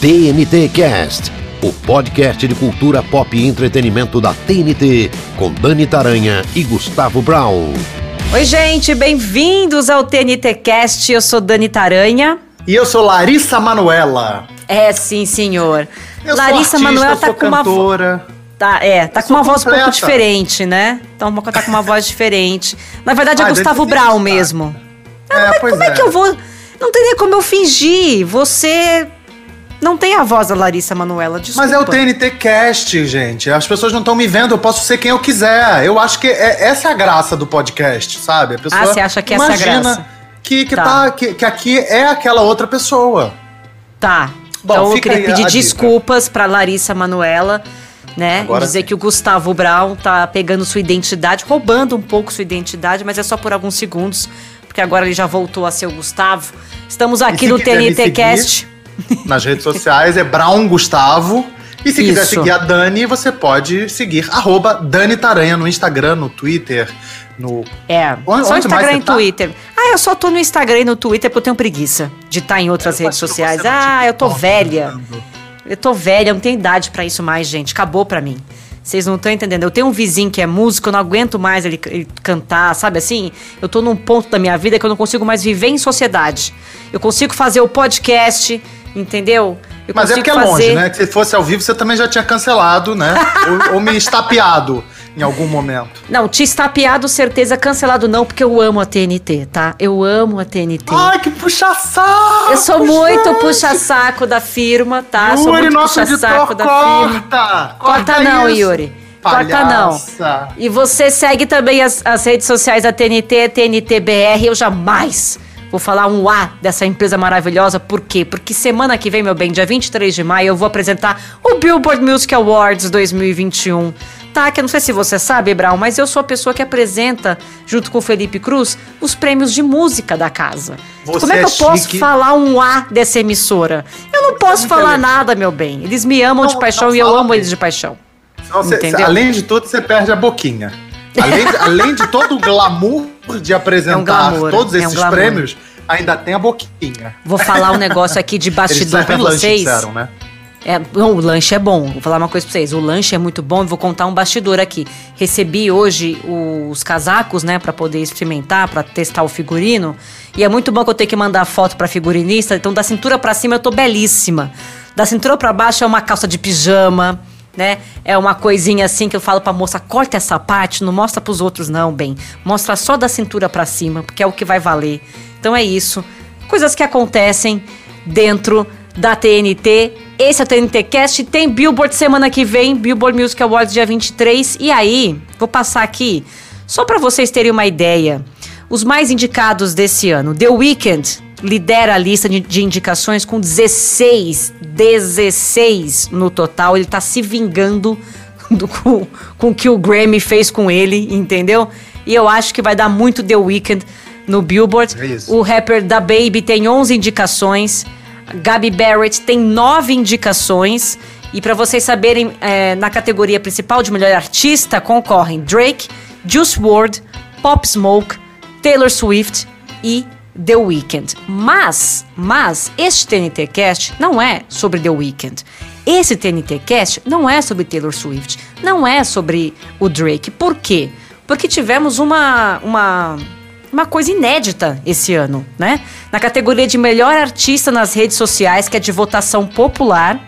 TNT Cast, o podcast de cultura pop e entretenimento da TNT, com Dani Taranha e Gustavo Brown. Oi, gente, bem-vindos ao TNT Cast. Eu sou Dani Taranha. E eu sou Larissa Manuela. É, sim, senhor. Eu Larissa sou artista, Manoela eu tá sou com uma voz. cantora. Tá, é, tá Eu com uma voz um pouco completa. diferente, né? Então tá com uma voz diferente. Na verdade é Ah, Gustavo Brown mesmo. É, pois Como é. que eu vou. Não tem nem como eu fingir. Você não tem a voz da Larissa Manuela, desculpa. Mas é o TNT Cast, gente. As pessoas não estão me vendo, eu posso ser quem eu quiser. Eu acho que é, essa é a graça do podcast, sabe? A pessoa Ah, você acha que essa é a imagina graça? Que, que, Tá. tá, que, que aqui é aquela outra pessoa. Tá. Bom, então eu queria pedir a desculpas pra Larissa Manuela, né? Agora dizer sim. que o Gustavo Brown tá pegando sua identidade, roubando um pouco sua identidade, mas é só por alguns segundos, porque agora ele já voltou a ser o Gustavo. Estamos aqui no TNT Cast. Nas redes sociais é Brown Gustavo. E se quiser Isso. seguir a Dani, você pode seguir arroba Dani Taranha no Instagram, no Twitter, no É, Onde- só onde Instagram e tá? Twitter. Ah, eu só tô no Instagram e no Twitter porque eu tenho preguiça de estar em outras Eu redes sociais. Ah, eu tô velha. Eu tô velha, não tenho idade pra isso mais, gente. Acabou pra mim. Vocês não estão entendendo. Eu tenho um vizinho que é músico, eu não aguento mais ele, ele cantar, sabe assim? Eu tô num ponto da minha vida que eu não consigo mais viver em sociedade. Eu consigo fazer o podcast, entendeu? Eu Mas é porque é fazer... longe, né? Que se fosse ao vivo, você também já tinha cancelado, né? ou, ou me estapeado em algum momento. Não, te estapeado, certeza, cancelado não, porque eu amo a TNT, tá? Eu amo a TNT. Ai, que puxa-saco! Eu sou muito puxa-saco da firma, tá? sou Yuri, muito nosso puxa-saco da firma. corta! Corta não, isso. Yuri. Corta não. E você segue também as, as redes sociais da TNT, TNTBR. Eu jamais vou falar um A dessa empresa maravilhosa. Por quê? Porque semana que vem, meu bem, dia 23 de maio, eu vou apresentar o Billboard Music Awards 2021. Tá, que eu não sei se você sabe, Brown, mas eu sou a pessoa que apresenta, junto com o Felipe Cruz, os prêmios de música da casa. Você Como é que é eu posso falar um A dessa emissora? Eu não posso falar elegante. nada, meu bem. Eles me amam Não, de paixão não e eu amo eles de paixão. Entendeu? além de tudo, você perde a boquinha. Além, além de todo o glamour de apresentar É um glamour, todos é um esses prêmios, ainda tem a boquinha. Vou falar um negócio aqui de bastidor lanche, vocês. disseram, né? É, o lanche é bom. Vou falar uma coisa pra vocês. O lanche é muito bom. Vou contar um bastidor aqui. Recebi hoje os casacos, né, Pra poder experimentar, pra testar o figurino. E é muito bom que eu tenho que mandar foto pra figurinista. Então, da cintura pra cima eu tô belíssima. Da cintura pra baixo é uma calça de pijama, né? É uma coisinha assim que eu falo pra moça: corta essa parte, não mostra pros outros, não, bem. Mostra só da cintura pra cima, porque é o que vai valer. Então é isso. Coisas que acontecem dentro da TNT. Esse é o TNT Cast. Tem Billboard semana que vem, Billboard Music Awards dia 23. E aí, vou passar aqui só para vocês terem uma ideia. Os mais indicados desse ano. The Weeknd lidera a lista de, de indicações com 16, 16 no total. Ele tá se vingando do, com, com o que o Grammy fez com ele, entendeu? E eu acho que vai dar muito The Weeknd no Billboard. É. O rapper da Baby tem 11 indicações. Gabi Barrett tem 9 indicações. E para vocês saberem, é, na categoria principal de melhor artista concorrem Drake, Juice WRLD, Pop Smoke, Taylor Swift e The Weeknd. Mas, mas este TNT Cast não é sobre The Weeknd. Esse TNT Cast não é sobre Taylor Swift, não é sobre o Drake. Por quê? Porque tivemos uma uma uma coisa inédita esse ano, né? Na categoria de melhor artista nas redes sociais, que é de votação popular,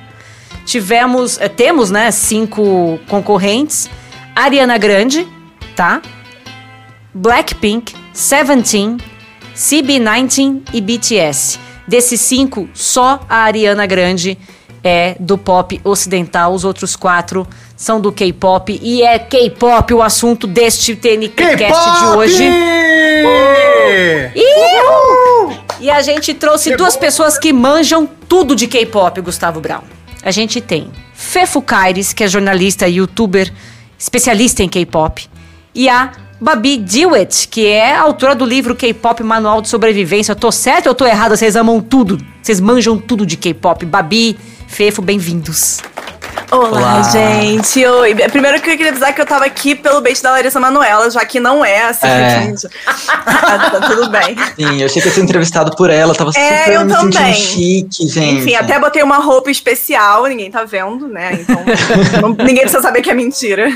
tivemos, eh, temos, né, cinco concorrentes: Ariana Grande, tá? Blackpink, Seventeen, CB19 e BTS. Desses cinco, só a Ariana Grande é do pop ocidental, os outros quatro são do K-pop e é K-pop o assunto deste TNCast de hoje. E a gente trouxe duas pessoas que manjam tudo de K-pop, Gustavo Brown. A gente tem Fefo Caires, que é jornalista e youtuber, especialista em K-pop, e a Babi Dewitt, que é autora do livro K-pop Manual de Sobrevivência. Eu tô certo ou tô errada? Vocês amam tudo. Vocês manjam tudo de K-pop. Babi, Fefo, bem-vindos. Olá, Olá, gente. Oi. Primeiro que eu queria avisar que eu tava aqui pelo beijo da Larissa Manuela, já que não é assim. É. ah, tá tudo bem. Sim, eu achei que ia ser entrevistado por ela, tava é, super eu me também. chique, gente. Enfim, até botei uma roupa especial, ninguém tá vendo, né? Então, não, ninguém precisa saber que é mentira.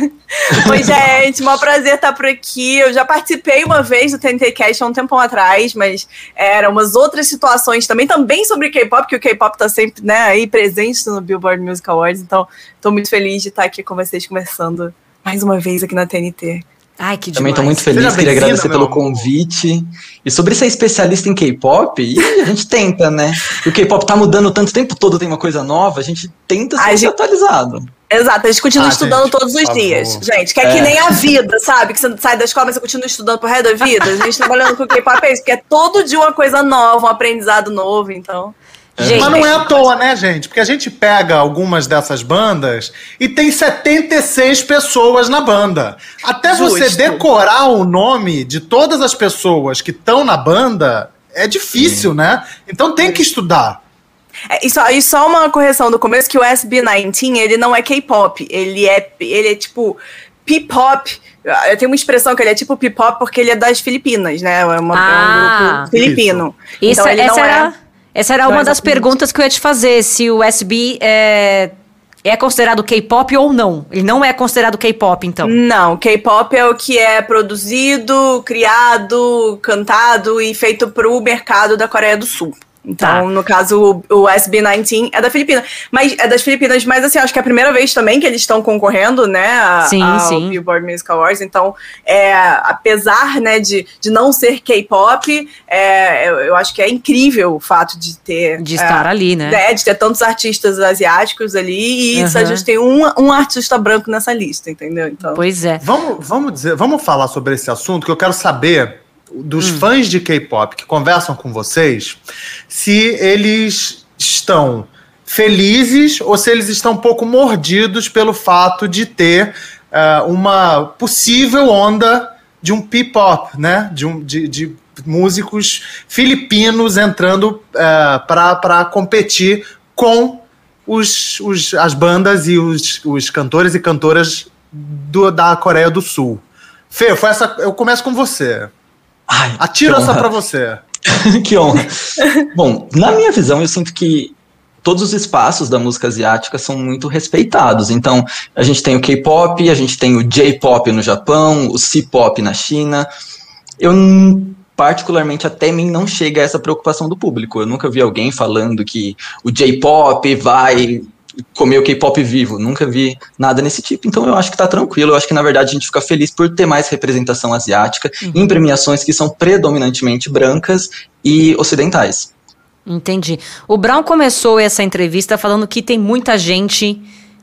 Oi, gente, um prazer estar por aqui. Eu já participei uma vez do TNT Cast há um tempão atrás, mas eram umas outras situações também, também sobre K-pop, que o K-pop tá sempre, né, aí presente no Billboard Music Awards, então Estou muito feliz de estar aqui com vocês conversando mais uma vez aqui na TNT. Ai, que Também estou muito feliz, queria agradecer pelo convite. E sobre ser especialista em K-pop, a gente tenta, né? O K-pop tá mudando tanto tempo todo, tem uma coisa nova, a gente tenta ser gente... atualizado. Exato, a gente continua ah, estudando gente, todos os dias. Favor. Gente, que é, é, que nem a vida, sabe? Que você sai da escola, mas você continua estudando pro resto da vida. A gente trabalhando com K-pop é isso, porque é todo dia uma coisa nova, um aprendizado novo, então. Gente, Mas não é à toa, né, gente? Porque a gente pega algumas dessas bandas e tem 76 pessoas na banda. Até Justo. você decorar o nome de todas as pessoas que estão na banda é difícil, Sim. né? Então tem que estudar. É, e, só, e só uma correção do começo, que o SB19, ele não é K-pop. Ele é, ele é tipo P-pop. Eu tenho uma expressão que ele é tipo P-pop porque ele é das Filipinas, né? É, uma, ah, é um grupo filipino. Isso. Então, ele essa não é era... é essa era uma das perguntas que eu ia te fazer, se o SB é, é considerado K-pop ou não. Ele não é considerado K-pop, então. Não, K-pop é o que é produzido, criado, cantado e feito para o mercado da Coreia do Sul. Então, tá. no caso, o, o SB19 é da Filipina. Mas é das Filipinas, mas assim, acho que é a primeira vez também que eles estão concorrendo, né? A, sim, ao sim. Billboard Music Awards. Então, é, apesar né, de, de não ser K-pop, é, eu, eu, acho que é incrível o fato de ter. De estar é, ali, né? É, de ter tantos artistas asiáticos ali e uhum. a gente tem um, um artista branco nessa lista, entendeu? Então, pois é. Vamos, vamos, dizer, vamos falar sobre esse assunto que eu quero saber dos hum. fãs de K-pop que conversam com vocês, se eles estão felizes ou se eles estão um pouco mordidos pelo fato de ter uh, uma possível onda de um P-pop, né? De, um, de, de músicos filipinos entrando uh, para competir com os, os, as bandas e os, os cantores e cantoras do, da Coreia do Sul. Fê, essa, eu começo com você. Ai, Atira essa pra você. que honra. Bom, na minha visão, eu sinto que todos os espaços da música asiática são muito respeitados. Então, a gente tem o K-pop, a gente tem o J-pop no Japão, o C-pop na China. Eu particularmente até mim não chega a essa preocupação do público. Eu nunca vi alguém falando que o J-pop vai comer o K-pop vivo. Nunca vi nada nesse tipo. Então eu acho que tá tranquilo. Eu acho que na verdade a gente fica feliz por ter mais representação asiática uhum. em premiações que são predominantemente brancas e ocidentais. Entendi. O Brown começou essa entrevista falando que tem muita gente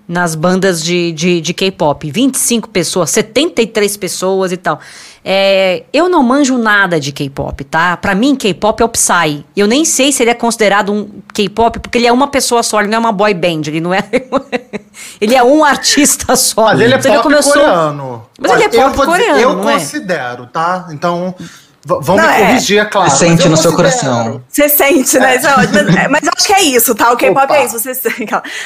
nas bandas de, de, de K-pop. 25 pessoas, 73 pessoas e tal. É, eu não manjo nada de K-pop, tá? Pra mim, K-pop é o Psy. Eu nem sei se ele é considerado um K-pop, porque ele é uma pessoa só, ele não é uma boy band, ele não é. ele é um artista só. Mas ele é então, pop coreano. Mas Olha, ele é pop coreano. eu é? considero, tá? Então. Vamos me é. corrigir, é claro. Você sente no seu coração. Você sente, né? É. Mas, é, mas, acho que é isso, tá? O K-pop é isso. Você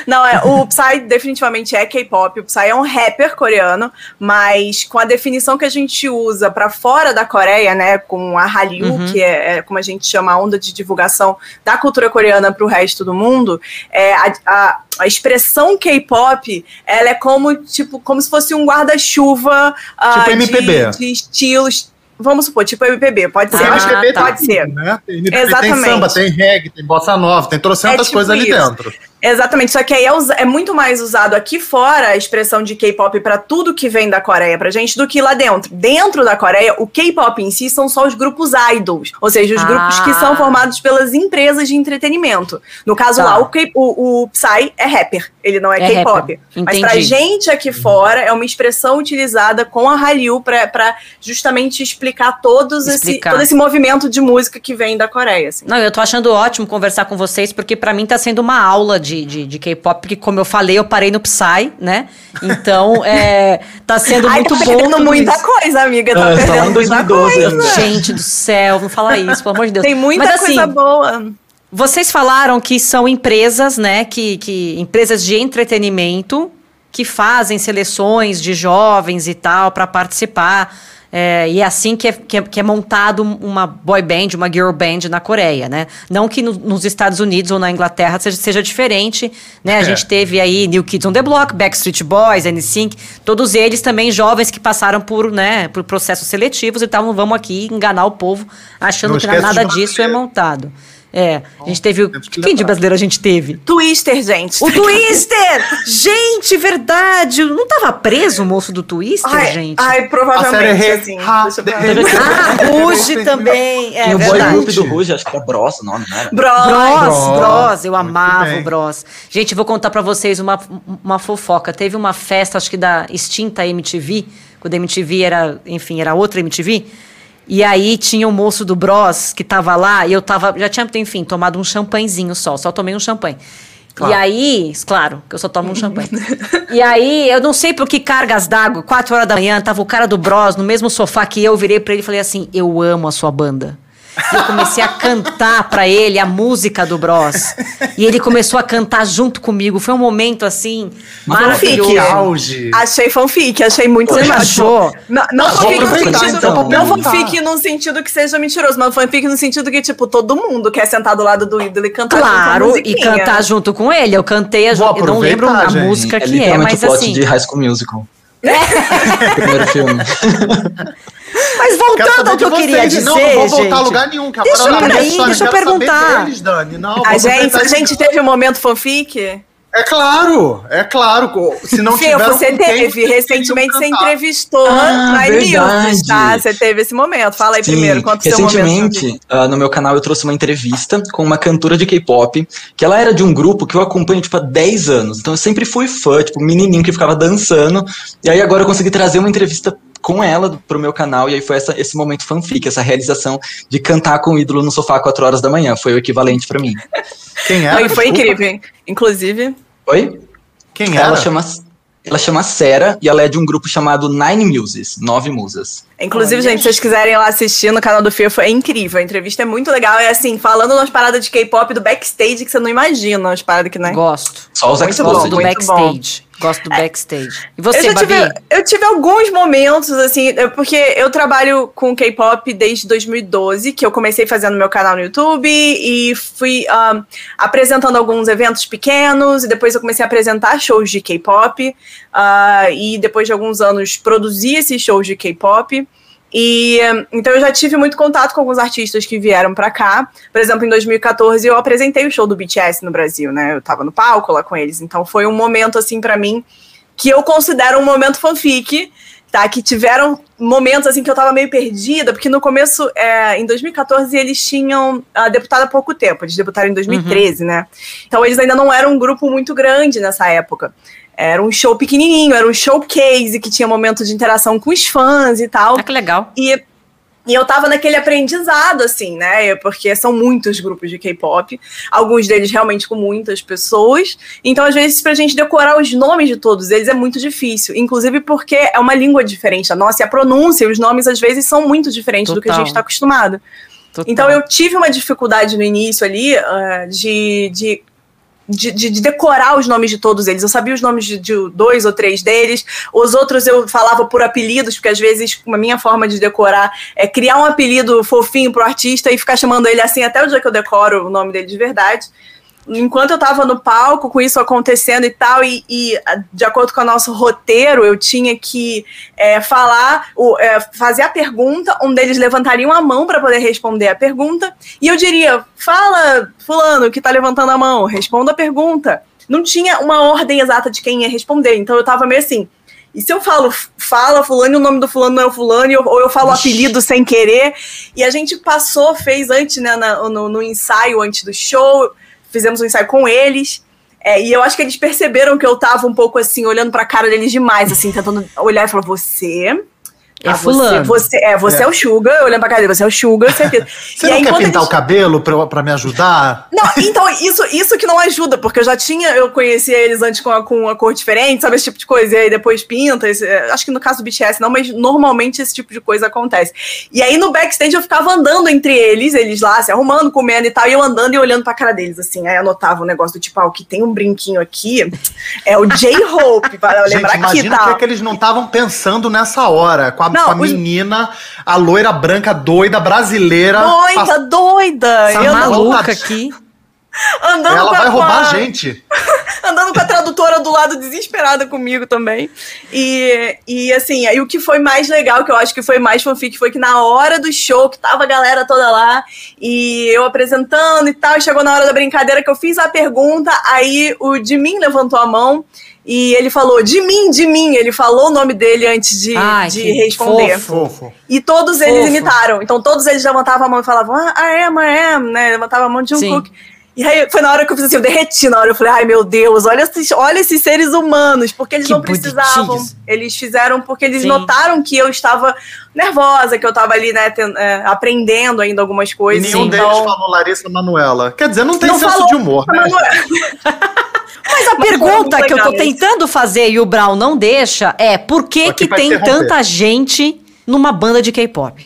Não, é, o Psy definitivamente é K-pop. O Psy é um rapper coreano, mas com a definição que a gente usa para fora da Coreia, né? Com a Hallyu, uhum. que é, é, como a gente chama a onda de divulgação da cultura coreana para o resto do mundo, é, a, a a expressão K-pop, ela é como tipo como se fosse um guarda-chuva tipo uh, MPB. De, de estilos Vamos supor, tipo MPB, pode ser. Ah, MPB tá. pode ser. Né? Tem, Exatamente. tem samba, tem reggae, tem bossa nova, tem trocentas é tipo coisas ali dentro. Exatamente, só que aí é, é, muito mais usado aqui fora a expressão de K-pop para tudo que vem da Coreia pra gente do que lá dentro. Dentro da Coreia, o K-pop em si são só os grupos idols, ou seja, os ah. grupos que são formados pelas empresas de entretenimento. No caso tá. lá, o, K, o, o, Psy é rapper, ele não é, é K-pop. Mas pra gente aqui fora, é uma expressão utilizada com a Hallyu pra, pra justamente explicar, todos explicar. Esse, todo esse movimento de música que vem da Coreia. Assim. Não, eu tô achando ótimo conversar com vocês, porque para mim tá sendo uma aula de de, de, de K-pop, porque como eu falei, eu parei no Psy, né? Então, é, tá sendo Ai, muito tá bom. Tá muita isso. coisa, amiga. Tá é, perdendo muita 2012, coisa. Gente do céu, não fala isso, pelo amor de Deus. Tem muita Mas, coisa assim, boa. Vocês falaram que são empresas, né? Que, que empresas de entretenimento que fazem seleções de jovens e tal para participar. É, e é assim que é, que é, que, é, montado uma boy band, uma girl band na Coreia, né? Não que no, nos Estados Unidos ou na Inglaterra seja, seja diferente, né? A é. gente teve aí New Kids on the Block, Backstreet Boys, NSYNC, todos eles também jovens que passaram por, né, por processos seletivos e tal. Não vamos aqui enganar o povo achando não que nada disso é montado. É, a gente teve o. Quem de brasileiro a gente teve? Twister, gente. O Twister! gente, verdade! Não tava preso o moço do Twister, ai, gente? Ai, provavelmente, assim. Ah, Ruge também. É, e o boy group do Ruge, acho que é Bros o nome, né? Bros, Bros, Bros. Eu amava o Bros. Gente, vou contar pra vocês uma, uma fofoca. Teve uma festa, acho que da extinta MTV, quando a MTV era, enfim, era outra MTV. E aí tinha o moço do Bros que tava lá, e eu tava, já tinha, enfim, tomado um champanhezinho só, só tomei um champanhe. Claro. E aí, claro, que eu só tomo um champanhe. e aí, eu não sei por que cargas d'água, quatro horas da manhã, tava o cara do Bros no mesmo sofá que eu, virei pra ele e falei assim: Eu amo a sua banda. E eu comecei a cantar para ele a música do Bros. E ele começou a cantar junto comigo. Foi um momento assim maravilhoso. Que auge. Achei fanfic, achei muito Você achou? Não, não fanfic no sentido, então. não fanfic no sentido que seja mentiroso, mas fanfic no sentido que, tipo, todo mundo quer sentar do lado do ídolo e cantar claro, junto com a e cantar junto com ele. Eu cantei, a, eu não lembro a música é que é, mas assim. de High School Musical. É. Primeiro filme. Mas voltando ao que eu queria dizer, não, não vou voltar gente, a lugar nenhum. Que deixa, eu, peraí, deixa eu perguntar. Deles, Dani. Não, a gente, a gente teve um momento fanfic? É claro, é claro. Se não Fê, você teve. Recentemente você entrevistou ah, na News, tá? Você teve esse momento. Fala aí Sim. primeiro, quanto Recentemente, uh, no meu canal, eu trouxe uma entrevista com uma cantora de K-pop, que ela era de um grupo que eu acompanho, tipo, há 10 anos. Então eu sempre fui fã, tipo, menininho que ficava dançando. E aí agora eu consegui trazer uma entrevista com ela pro meu canal, e aí foi essa, esse momento fanfic, essa realização de cantar com o ídolo no sofá 4 horas da manhã. Foi o equivalente para mim. Quem era? Foi, foi incrível. Inclusive. Oi? Quem era? Ela chama, ela chama Sera e ela é de um grupo chamado Nine Muses, Nove Musas. Inclusive, gente, se vocês quiserem ir lá assistir no canal do Fio, é incrível. A entrevista é muito legal. É assim, falando umas paradas de K-pop do backstage que você não imagina, umas paradas que, né? Gosto. Só os Gosto do backstage. Bom. Gosto do backstage. E você, eu Babi? Tive, eu tive alguns momentos, assim, porque eu trabalho com K-pop desde 2012, que eu comecei fazendo meu canal no YouTube e fui um, apresentando alguns eventos pequenos, e depois eu comecei a apresentar shows de K-pop, uh, e depois de alguns anos produzi esses shows de K-pop. E então eu já tive muito contato com alguns artistas que vieram para cá. Por exemplo, em 2014 eu apresentei o show do BTS no Brasil, né? Eu tava no palco lá com eles. Então foi um momento assim para mim que eu considero um momento fanfic, tá? Que tiveram momentos assim que eu tava meio perdida, porque no começo, é, em 2014, eles tinham uh, deputado há pouco tempo, eles debutaram em 2013, uhum. né? Então eles ainda não eram um grupo muito grande nessa época. Era um show pequenininho, era um showcase que tinha momento de interação com os fãs e tal. Ah, que legal. E, e eu tava naquele aprendizado, assim, né? Porque são muitos grupos de K-pop, alguns deles realmente com muitas pessoas. Então, às vezes, pra gente decorar os nomes de todos eles é muito difícil. Inclusive porque é uma língua diferente a nossa, e a pronúncia e os nomes, às vezes, são muito diferentes Total. do que a gente está acostumado. Total. Então, eu tive uma dificuldade no início ali uh, de, de de, de, de, decorar os nomes de todos eles. Eu sabia os nomes de, de, dois ou três deles. Os outros eu falava por apelidos, porque às vezes a minha forma de decorar é criar um apelido fofinho pro artista e ficar chamando ele assim até o dia que eu decoro o nome dele de verdade enquanto eu tava no palco com isso acontecendo e tal, e, e de acordo com o nosso roteiro, eu tinha que é, falar, o, é, fazer a pergunta, um deles levantariam a mão para poder responder a pergunta, e eu diria: fala, Fulano, que tá levantando a mão, responda a pergunta. Não tinha uma ordem exata de quem ia responder, então eu tava meio assim. E se eu falo, fala fulano e o nome do fulano não é o fulano, ou eu falo Ixi. apelido sem querer, e a gente passou, fez antes, né, na, no, no ensaio antes do show, fizemos um ensaio com eles. É, e eu acho que eles perceberam que eu tava um pouco assim, olhando pra cara deles demais, assim, tentando olhar e falar: você É Ah, fulano. Você, você, é, você é. o Sugar, eu lembro pra cara dele, você é o Sugar, certeza. Você E não aí, quer pintar eles- o cabelo pra, pra me ajudar? Não, então, isso, isso que não ajuda, porque eu já tinha, eu conhecia eles antes com, a, com uma cor diferente, sabe, esse tipo de coisa, e aí depois pinta, esse- é, acho que no caso do BTS não, mas normalmente esse tipo de coisa acontece. E aí no backstage eu ficava andando entre eles, eles lá se arrumando, comendo e tal, e eu andando e olhando pra cara deles, assim, aí anotava um negócio do tipo, ah, o que tem um brinquinho aqui é o J-Hope, para Gente, lembrar aqui, imagina o tá? que, é que eles não estavam pensando nessa hora. Com a, Não, com a os- menina, a loira branca doida, brasileira. Doida, doida! Essa Eu não- maluca vontade. aqui. andando Ela com a- vai roubar a- a gente. andando com a tradutora do lado desesperada comigo também. E, e assim, aí o que foi mais legal, que eu acho que foi mais fanfic, foi que na hora do show, que tava a galera toda lá, e eu apresentando e tal, e chegou na hora da brincadeira que eu fiz a pergunta, aí o de mim levantou a mão. E ele falou, de mim, de mim. Ele falou o nome dele antes de, Ai, de responder. Fofo. E todos eles Fofo. imitaram. Então todos eles levantavam a mão e falavam, ah, I am, I am, né? Levantavam a mão de um cook. E aí foi na hora que eu fiz assim, eu derreti na hora. Eu falei, ai meu Deus, olha esses, olha esses seres humanos, porque eles Que não precisavam. Eles fizeram porque eles Sim. notaram que eu estava nervosa, que eu estava ali, né, ten- é, aprendendo ainda algumas E coisas. nenhum então... deles falou Larissa Manuela. Quer dizer, não tem Não senso de humor, né? Mas a Mas pergunta que eu tô legais. tentando fazer e o Brown não deixa é por que, que tem tanta gente numa banda de K-pop?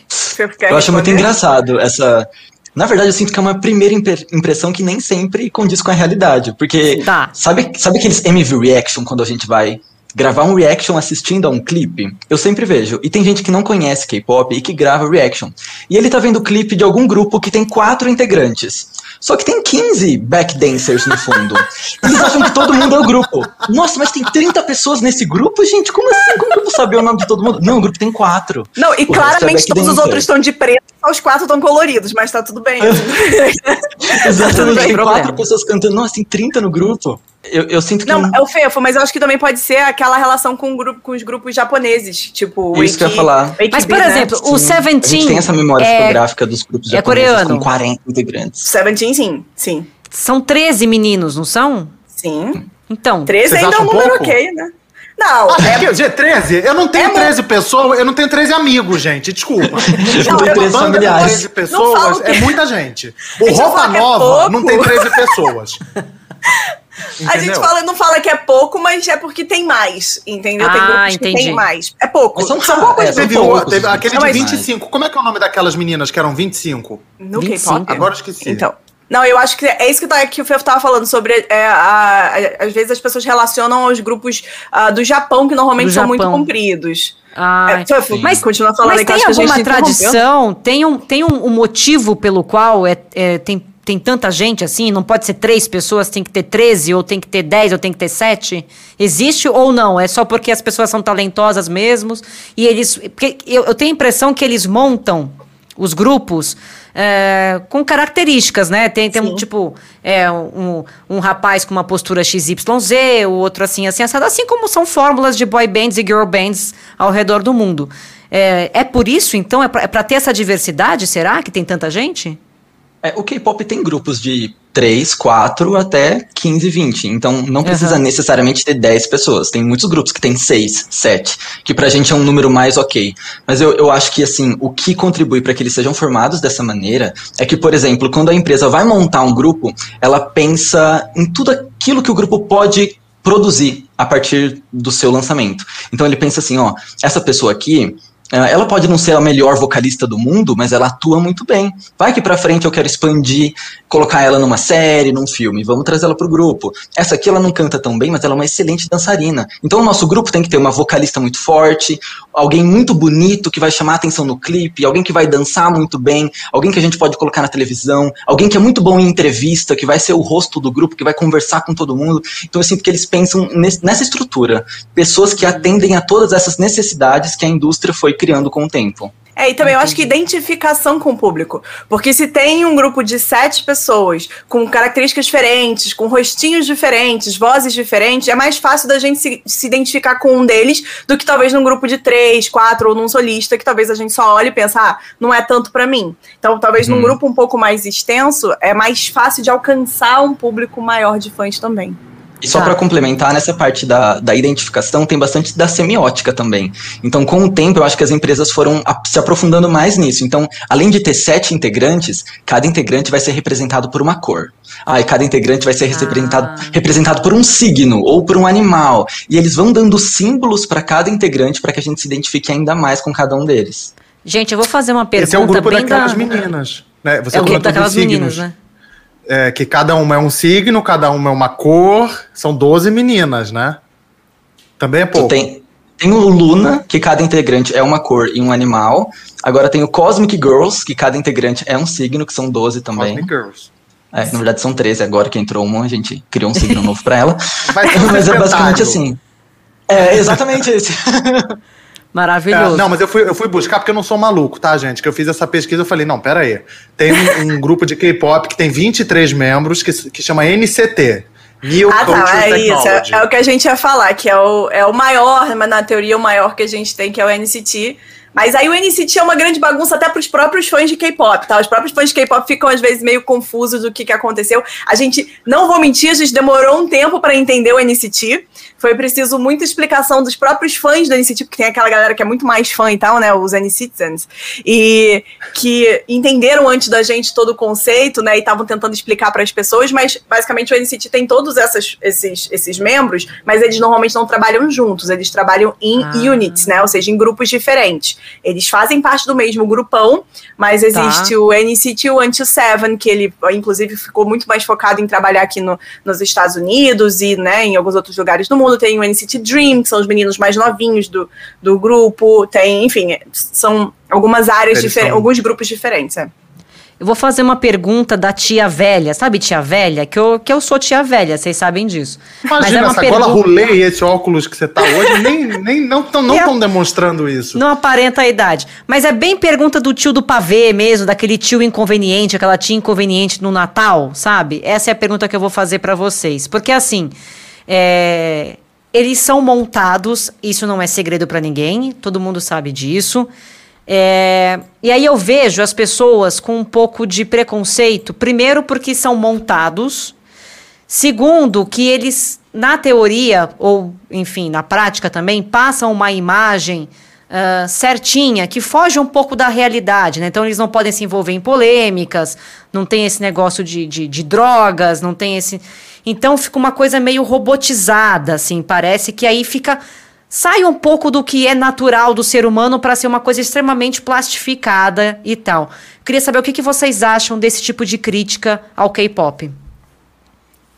Quer Eu acho muito engraçado essa. Na verdade, eu sinto que é uma primeira impre- impressão que nem sempre condiz com a realidade. Porque Tá. sabe, sabe aqueles MV Reaction quando a gente vai gravar um reaction assistindo a um clipe? Eu sempre vejo. E tem gente que não conhece K-pop e que grava reaction. E ele tá vendo o clipe de algum grupo que tem quatro integrantes. Só que tem 15 backdancers no fundo. Eles acham que todo mundo é o grupo. Nossa, mas tem 30 pessoas nesse grupo, gente? Como assim? Como que eu vou saber o nome de todo mundo? Não, o grupo tem quatro. Não, e O é claramente todos os outros estão de preto, só os quatro estão coloridos, mas tá tudo bem. Não Exatamente, tem quatro pessoas cantando. Nossa, tem 30 no grupo. Eu, eu sinto que. Não, é o Fefo, mas eu acho que também pode ser aquela relação com, o grupo, com os grupos japoneses, tipo o Isso que eu ia falar. Wiki Mas, por né? exemplo, o A gente Seventeen tem essa memória é, fotográfica dos grupos é japoneses coreano. com 40 integrantes. Seventeen, sim, sim, são 13 meninos, não são? sim. Então, 13 Vocês ainda é um número pouco? ok, né? Não, Ah, é, porque, gente, 13? Eu não tenho É 13 pessoas, eu não tenho 13 amigos, gente. Desculpa. Não, Uma eu- banda 13 com familiares. 13 Não pessoas que- é muita gente. O Roupa que é Nova pouco. não tem 13 pessoas. a gente Entendeu? fala, não fala que é pouco, mas é porque tem mais, entendeu? tem Ah, grupos que entendi. tem mais. É pouco. Mas são São poucos é, são Teve, grupos poucos, teve aquele Não, de mas- 25. Como é que é o nome daquelas meninas que eram 25? no 25. K-pop. Agora eu esqueci. Então. Não, eu acho que é isso que, tá, que o Fefo tava falando sobre. é, a- a- às vezes as pessoas relacionam aos grupos ah, do Japão, que normalmente Do são muito Japão. compridos. ah, É, Fefo, Mas- continua falando Mas que tem que a gente alguma interrompeu. tradição, tem um, tem um, um motivo pelo qual é, é, tem, tem tanta gente assim? Não pode ser três pessoas, tem que ter 13, ou tem que ter 10, ou tem que ter 7? Existe ou não? É só porque as pessoas são talentosas mesmos e eles. Eu, eu tenho a impressão que eles montam os grupos é, com características, né? Tem, tem um tipo, é, um, um rapaz com uma postura XYZ, o outro assim, assim, assado, assim como são fórmulas de boy bands e girl bands ao redor do mundo. É, é por isso, então? É pra, é ter essa diversidade, será, que tem tanta gente? É, o K-pop tem grupos de 3, 4 até 15, 20. Então não precisa Aham. necessariamente ter 10 pessoas. Tem muitos grupos que tem 6, 7, que pra gente é um número mais ok. Mas eu, eu acho que assim, o que contribui para que eles sejam formados dessa maneira é que, por exemplo, quando a empresa vai montar um grupo, ela pensa em tudo aquilo que o grupo pode produzir a partir do seu lançamento. Então ele pensa assim, ó, essa pessoa aqui, ela pode não ser a melhor vocalista do mundo, mas ela atua muito bem. Vai que pra frente eu quero expandir, colocar ela numa série, num filme, vamos trazer ela pro grupo. Essa aqui ela não canta tão bem, mas ela é uma excelente dançarina. Então o nosso grupo tem que ter uma vocalista muito forte, alguém muito bonito que vai chamar atenção no clipe, alguém que vai dançar muito bem, alguém que a gente pode colocar na televisão, alguém que é muito bom em entrevista, que vai ser o rosto do grupo, que vai conversar com todo mundo. Então eu sinto que eles pensam nessa estrutura, pessoas que atendem a todas essas necessidades que a indústria foi criando com o tempo. É, e também eu acho que identificação com o público. Porque se tem um grupo de sete pessoas com características diferentes, com rostinhos diferentes, vozes diferentes, é mais fácil da gente se, se identificar com um deles do que talvez num grupo de três, quatro ou num solista, que talvez a gente só olhe e pense, ah, não é tanto pra mim. Então, talvez num Uhum. grupo um pouco mais extenso, é mais fácil de alcançar um público maior de fãs também. E só Tá. para complementar, nessa parte da, da identificação, tem bastante da semiótica também. Então, com o tempo, eu acho que as empresas foram a- se aprofundando mais nisso. Então, além de ter sete integrantes, cada integrante vai ser representado por uma cor. Ah, e cada integrante vai ser representado, Ah. representado por um signo ou por um animal. E eles vão dando símbolos para cada integrante para que a gente se identifique ainda mais com cada um deles. Gente, eu vou fazer uma pergunta Esse é o grupo bem daquelas da... meninas. Né? Você É o grupo daquelas meninas, signos. né? É, que cada uma é um signo, cada uma é uma cor. São 12 meninas, né? Também é pouco. tem, tem o Luna, que cada integrante é uma cor e um animal. Agora tem o Cosmic Girls, que cada integrante é um signo, que são 12 também. Cosmic Girls. É, na verdade são 13, agora que entrou uma, a gente criou um signo novo pra ela. Mas é basicamente assim. É, exatamente esse. Maravilhoso. É, não, mas eu fui, eu fui buscar porque eu não sou maluco, tá, gente? Que eu fiz essa pesquisa eu falei, não, pera aí. Tem um, um grupo de K-pop que tem 23 membros que, que chama NCT. New Ah, Culture tá, é isso. É, Technology. é o que a gente ia falar, que é o, é o maior, mas na teoria o maior que a gente tem, que é o NCT. Mas aí o NCT é uma grande bagunça até pros próprios fãs de K-pop, tá? Os próprios fãs de K-pop ficam às vezes meio confusos do que, que aconteceu. A gente, não vou mentir, a gente demorou um tempo pra entender o NCT. Foi preciso muita explicação dos próprios fãs do NCT, porque tem aquela galera que é muito mais fã e tal, né? Os NCTians. E que entenderam antes da gente todo o conceito, né? E estavam tentando explicar para as pessoas, mas basicamente o NCT tem todos essas, esses, esses membros, mas eles normalmente não trabalham juntos, eles trabalham em Ah. units, né? Ou seja, em grupos diferentes. Eles fazem parte do mesmo grupão, mas existe o NCT o Until Seven, que ele, inclusive, ficou muito mais focado em trabalhar aqui no, nos Estados Unidos e né, em alguns outros lugares do mundo. Tem o NCT Dream, que são os meninos mais novinhos do, do grupo. Tem, enfim, são algumas áreas diferentes, alguns grupos diferentes. É. Eu vou fazer uma pergunta da tia velha. Sabe tia velha? Que eu, que eu sou tia velha, vocês sabem disso. Imagina, é uma essa pergunta- gola rolê e esse óculos que você tá hoje, nem, nem não estão não tão demonstrando isso. Não aparenta a idade. Mas é bem pergunta do tio do pavê mesmo, daquele tio inconveniente, aquela tia inconveniente no Natal, sabe? Essa é a pergunta que eu vou fazer pra vocês. Porque assim, é, eles são montados, isso não é segredo pra ninguém, todo mundo sabe disso. É, e aí eu vejo as pessoas com um pouco de preconceito, primeiro porque são montados, Segundo, que eles, na teoria, ou enfim, na prática também, passam uma imagem ah, certinha, que foge um pouco da realidade, né? Então eles não podem se envolver em polêmicas, não tem esse negócio de, de, de drogas, não tem esse. Então fica uma coisa meio robotizada, assim, parece que aí fica. Sai um pouco do que é natural do ser humano para ser uma coisa extremamente plastificada e tal. Queria saber o que, que vocês acham desse tipo de crítica ao K-pop.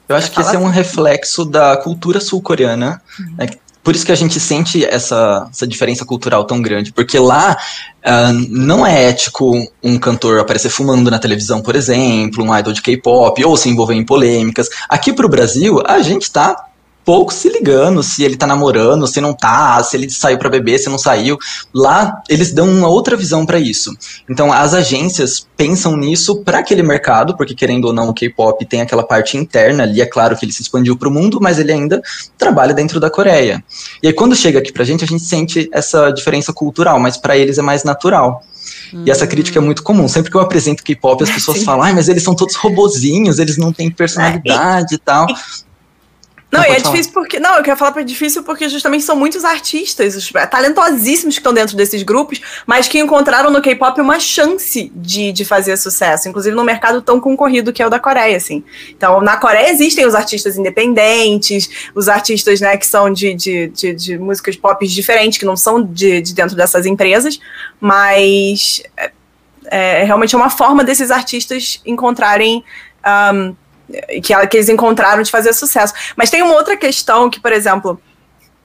Eu acho que esse é um reflexo da cultura sul-coreana. né? Por isso que a gente sente essa, essa diferença cultural tão grande. Porque lá ah, não é ético um cantor aparecer fumando na televisão, por exemplo, um idol de K-pop, ou se envolver em polêmicas. Aqui pro Brasil, a gente tá pouco se ligando se ele tá namorando, se não tá, se ele saiu pra beber, se não saiu. Lá eles dão uma outra visão pra isso. Então as agências pensam nisso pra aquele mercado, porque querendo ou não o K-pop tem aquela parte interna ali, é claro que ele se expandiu pro mundo, mas ele ainda trabalha dentro da Coreia. E aí quando chega aqui pra gente, a gente sente essa diferença cultural, mas pra eles é mais natural. E essa crítica é muito comum. Sempre que eu apresento K-pop, as pessoas Sim. falam, ai, mas eles são todos robozinhos, eles não têm personalidade e tal. Não, Não, e é falar. difícil porque. Não, eu quero falar que é difícil porque justamente são muitos artistas, os talentosíssimos que estão dentro desses grupos, mas que encontraram no K-pop uma chance de, de fazer sucesso, inclusive no mercado tão concorrido que é o da Coreia, assim. Então, na Coreia existem os artistas independentes, os artistas, né, que são de, de, de, de músicas pop diferentes, que não são de, de dentro dessas empresas, mas é, é realmente é uma forma desses artistas encontrarem. um, que, que eles encontraram de fazer sucesso. Mas tem uma outra questão que, por exemplo,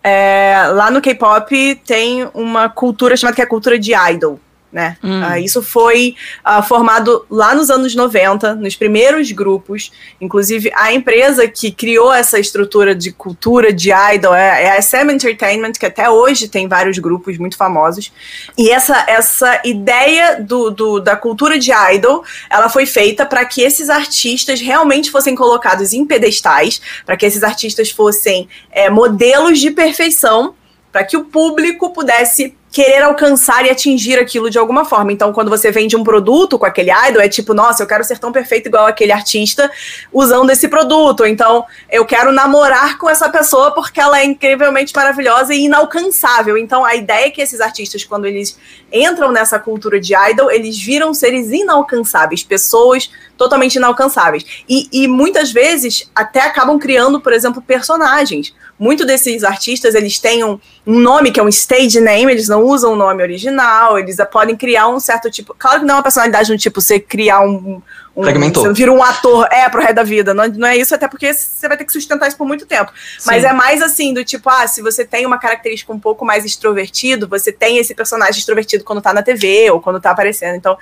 é, lá no K-pop tem uma cultura chamada que é a cultura de idol. Né? Hum. Ah, isso foi ah, formado lá nos anos 90, nos primeiros grupos. Inclusive, a empresa que criou essa estrutura de cultura de idol é, é a SM Entertainment, que até hoje tem vários grupos muito famosos. E essa, essa ideia do, do- da cultura de idol, ela foi feita para que esses artistas realmente fossem colocados em pedestais, para que esses artistas fossem é, modelos de perfeição, para que o público pudesse querer alcançar e atingir aquilo de alguma forma. Então, quando você vende um produto com aquele idol, é tipo, nossa, eu quero ser tão perfeito igual aquele artista usando esse produto. Então, eu quero namorar com essa pessoa porque ela é incrivelmente maravilhosa e inalcançável. Então, a ideia é que esses artistas, quando eles entram nessa cultura de idol, eles viram seres inalcançáveis, pessoas totalmente inalcançáveis. E, e muitas vezes até acabam criando, por exemplo, personagens muito desses artistas, eles têm um, nome que é um stage name, eles não usam o nome original, eles podem criar um certo tipo. Claro que não é uma personalidade no tipo você criar um. um Fragmentou. Você vira um ator, é, pro resto da vida. Não, não é isso, até porque você vai ter que sustentar isso por muito tempo. Sim. Mas é mais assim, do tipo, ah, se você tem uma característica um pouco mais extrovertido, você tem esse personagem extrovertido quando tá na TV ou quando tá aparecendo. Então,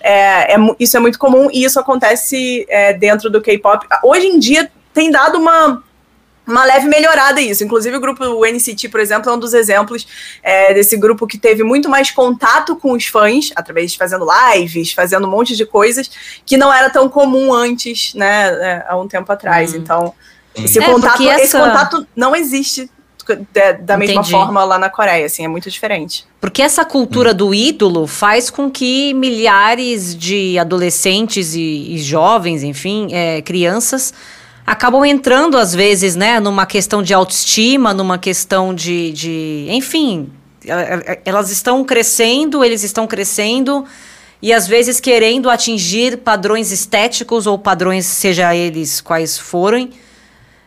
é, é isso é muito comum e isso acontece é, dentro do K-pop. Hoje em dia tem dado uma uma leve melhorada isso. Inclusive, o grupo NCT, por exemplo, é um dos exemplos é, desse grupo que teve muito mais contato com os fãs, através de fazendo lives, fazendo um monte de coisas, que não era tão comum antes, né, é, há um tempo atrás. Hum. Então, esse, é, contato, essa... esse contato não existe da, da mesma forma lá na Coreia, assim, é muito diferente. Porque essa cultura hum. do ídolo faz com que milhares de adolescentes e, e jovens, enfim, é, crianças acabam entrando, às vezes, né, numa questão de autoestima, numa questão de. de enfim, elas estão crescendo, eles estão crescendo e às vezes querendo atingir padrões estéticos ou padrões, seja eles quais forem,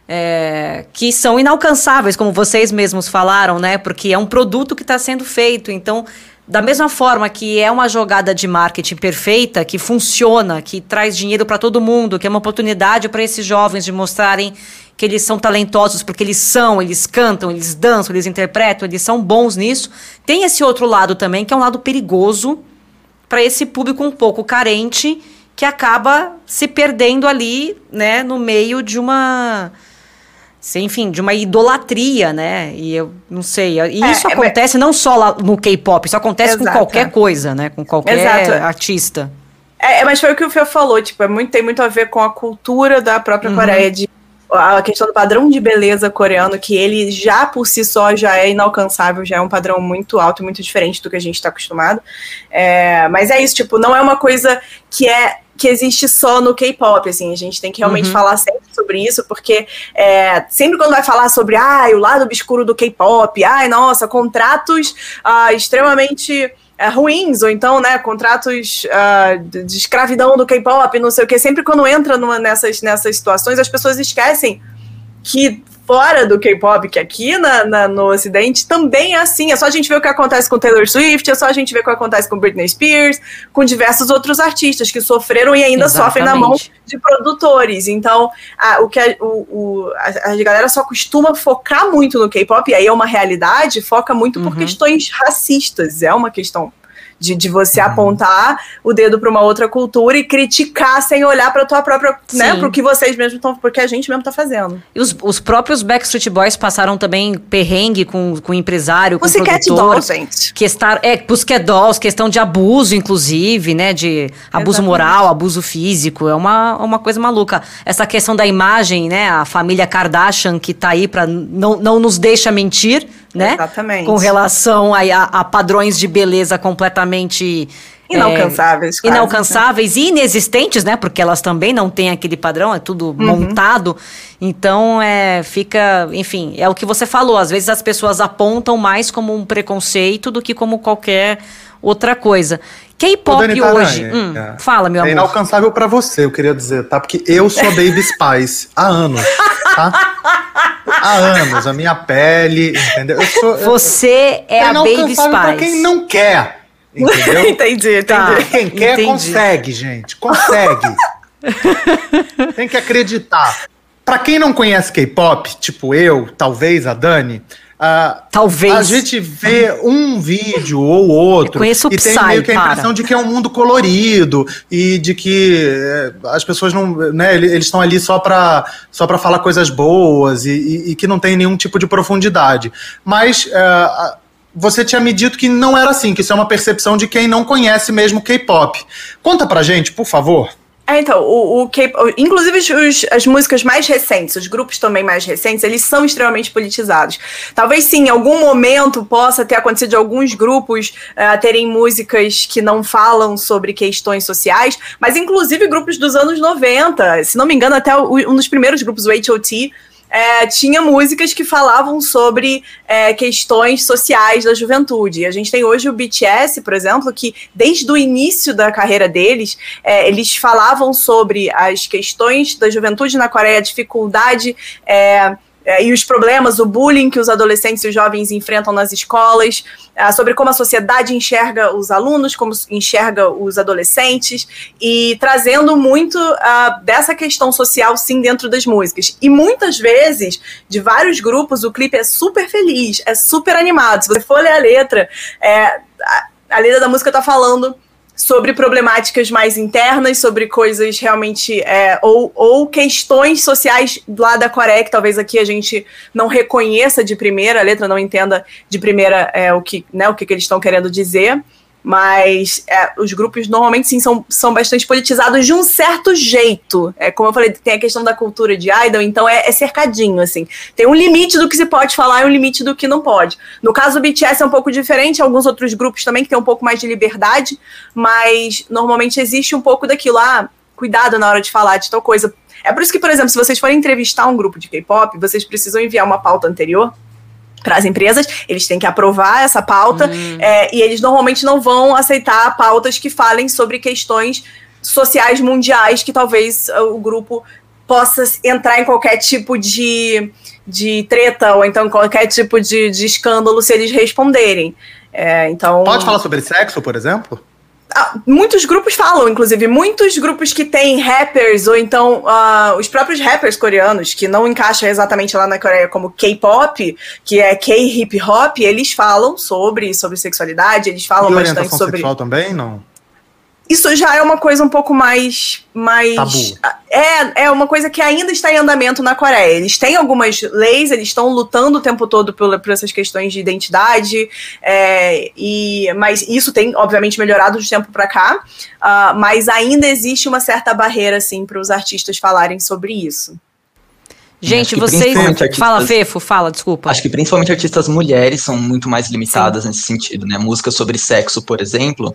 é, que são inalcançáveis, como vocês mesmos falaram, né? Porque é um produto que está sendo feito. Então, da mesma forma que é uma jogada de marketing perfeita, que funciona, que traz dinheiro para todo mundo, que é uma oportunidade para esses jovens de mostrarem que eles são talentosos porque eles são, eles cantam, eles dançam, eles interpretam, eles são bons nisso. Tem esse outro lado também, que é um lado perigoso para esse público um pouco carente que acaba se perdendo ali, né, no meio de uma enfim, de uma idolatria, né? E eu não sei. E é, isso é, acontece é, não só lá no K-pop, isso acontece exato, com qualquer coisa, né? Com qualquer exato. artista. É, mas foi o que o Fê falou, tipo, é muito, tem muito a ver com a cultura da própria uhum. Coreia, de a questão do padrão de beleza coreano, que ele já por si só já é inalcançável, já é um padrão muito alto e muito diferente do que a gente está acostumado. É, mas é isso, tipo, não é uma coisa que é que existe só no K-pop, assim, a gente tem que realmente uhum. falar sempre sobre isso, porque é, sempre quando vai falar sobre, ah, o lado obscuro do K-pop, ai, nossa, contratos ah, extremamente é, ruins, ou então, né, contratos uh, de escravidão do K-pop, não sei o que, sempre quando entra numa, nessas, nessas situações, as pessoas esquecem que fora do K-pop, que aqui na, na, no Ocidente também é assim. É só a gente ver o que acontece com Taylor Swift, é só a gente ver o que acontece com Britney Spears, com diversos outros artistas que sofreram e ainda Exatamente. sofrem na mão de produtores. Então, a, o que a, o, o, a, a, galera só costuma focar muito no K-pop, e aí é uma realidade, foca muito uhum. por questões racistas. É uma questão de, de você uhum. apontar o dedo para uma outra cultura e criticar sem olhar para tua própria, Sim. né, para o que vocês mesmos estão, porque a gente mesmo está fazendo. E os, os próprios Backstreet Boys passaram também perrengue com, com empresário, com Pussycat produtor. Dolls, gente. Que estar, é, Pussycat Dolls, questão de abuso, inclusive, né, de abuso Exatamente. moral, abuso físico, é uma, uma coisa maluca. Essa questão da imagem, né, a família Kardashian que está aí para não, não nos deixa mentir, né? Exatamente. Com relação a, a, a padrões de beleza completamente Inalcançáveis. É, inalcançáveis né? e inexistentes, né? Porque elas também não têm aquele padrão, é tudo uhum. montado. Então, é, fica, enfim, é o que você falou. Às vezes as pessoas apontam mais como um preconceito do que como qualquer outra coisa. K-pop hoje. Hum, é. Fala, meu é amor. É inalcançável para você, eu queria dizer, tá? Porque eu sou Baby Spice há anos, tá? Há anos, a minha pele, entendeu? Eu sou, você eu, é a Baby Spice. Pra quem não quer. Entendeu? entendi, entendi. Tá, quem quer entendi. consegue, gente. Consegue. Tem que acreditar. Para quem não conhece K-pop, tipo eu, talvez a Dani, Uh, Talvez. A gente vê um vídeo ou outro e tem meio que a impressão para. de que é um mundo colorido e de que eh, as pessoas não, né, eles estão ali só para só falar coisas boas e, e, e, que não tem nenhum tipo de profundidade. Mas uh, você tinha me dito que não era assim, que isso é uma percepção de quem não conhece mesmo K-pop. Conta pra gente, por favor. É, então, o, o K-pop, inclusive os, as músicas mais recentes, os grupos também mais recentes, eles são extremamente politizados. Talvez sim, em algum momento possa ter acontecido de alguns grupos uh, terem músicas que não falam sobre questões sociais, mas inclusive grupos dos anos 90, se não me engano, até o, um dos primeiros grupos, o H.O.T., é, tinha músicas que falavam sobre é, questões sociais da juventude. A gente tem hoje o BTS, por exemplo, que desde o início da carreira deles, é, eles falavam sobre as questões da juventude na Coreia, a dificuldade é, e os problemas, o bullying que os adolescentes e os jovens enfrentam nas escolas, é, sobre como a sociedade enxerga os alunos, como enxerga os adolescentes, e trazendo muito uh, dessa questão social, sim, dentro das músicas. E muitas vezes, de vários grupos, o clipe é super feliz, é super animado. Se você for ler a letra, é, a letra da música está falando sobre problemáticas mais internas, sobre coisas realmente é, ou, ou questões sociais lá da Coreia que talvez aqui a gente não reconheça de primeira, a letra não entenda de primeira é, o que, né, o que, que eles estão querendo dizer. Mas é, os grupos normalmente sim são, são bastante politizados de um certo jeito. É, como eu falei, tem a questão da cultura de idol, então é, é cercadinho, assim. Tem um limite do que se pode falar e um limite do que não pode. No caso do BTS é um pouco diferente, alguns outros grupos também que tem um pouco mais de liberdade, mas normalmente existe um pouco daquilo, ah, cuidado na hora de falar de tal coisa. É por isso que, por exemplo, se vocês forem entrevistar um grupo de K-pop, vocês precisam enviar uma pauta anterior para as empresas, eles têm que aprovar essa pauta hum. é, e eles normalmente não vão aceitar pautas que falem sobre questões sociais mundiais que talvez uh, o grupo possa entrar em qualquer tipo de, de treta ou então qualquer tipo de, de escândalo se eles responderem. É, então pode falar sobre sexo, por exemplo? Ah, muitos grupos falam, inclusive, muitos grupos que têm rappers, ou então uh, os próprios rappers coreanos, que não encaixam exatamente lá na Coreia como K-pop, que é K-hip hop, eles falam sobre, sobre sexualidade, eles falam e bastante sobre. sexual também, não? Isso já é uma coisa um pouco mais. mais Tabu. É, é uma coisa que ainda está em andamento na Coreia. Eles têm algumas leis, eles estão lutando o tempo todo por, por essas questões de identidade, é, e, mas isso tem, obviamente, melhorado de tempo para cá. Uh, mas ainda existe uma certa barreira, assim, para os artistas falarem sobre isso. Gente, vocês. Artistas, fala, Fefo, fala, desculpa. Acho que principalmente artistas mulheres são muito mais limitadas Sim. nesse sentido, né? Música sobre sexo, por exemplo.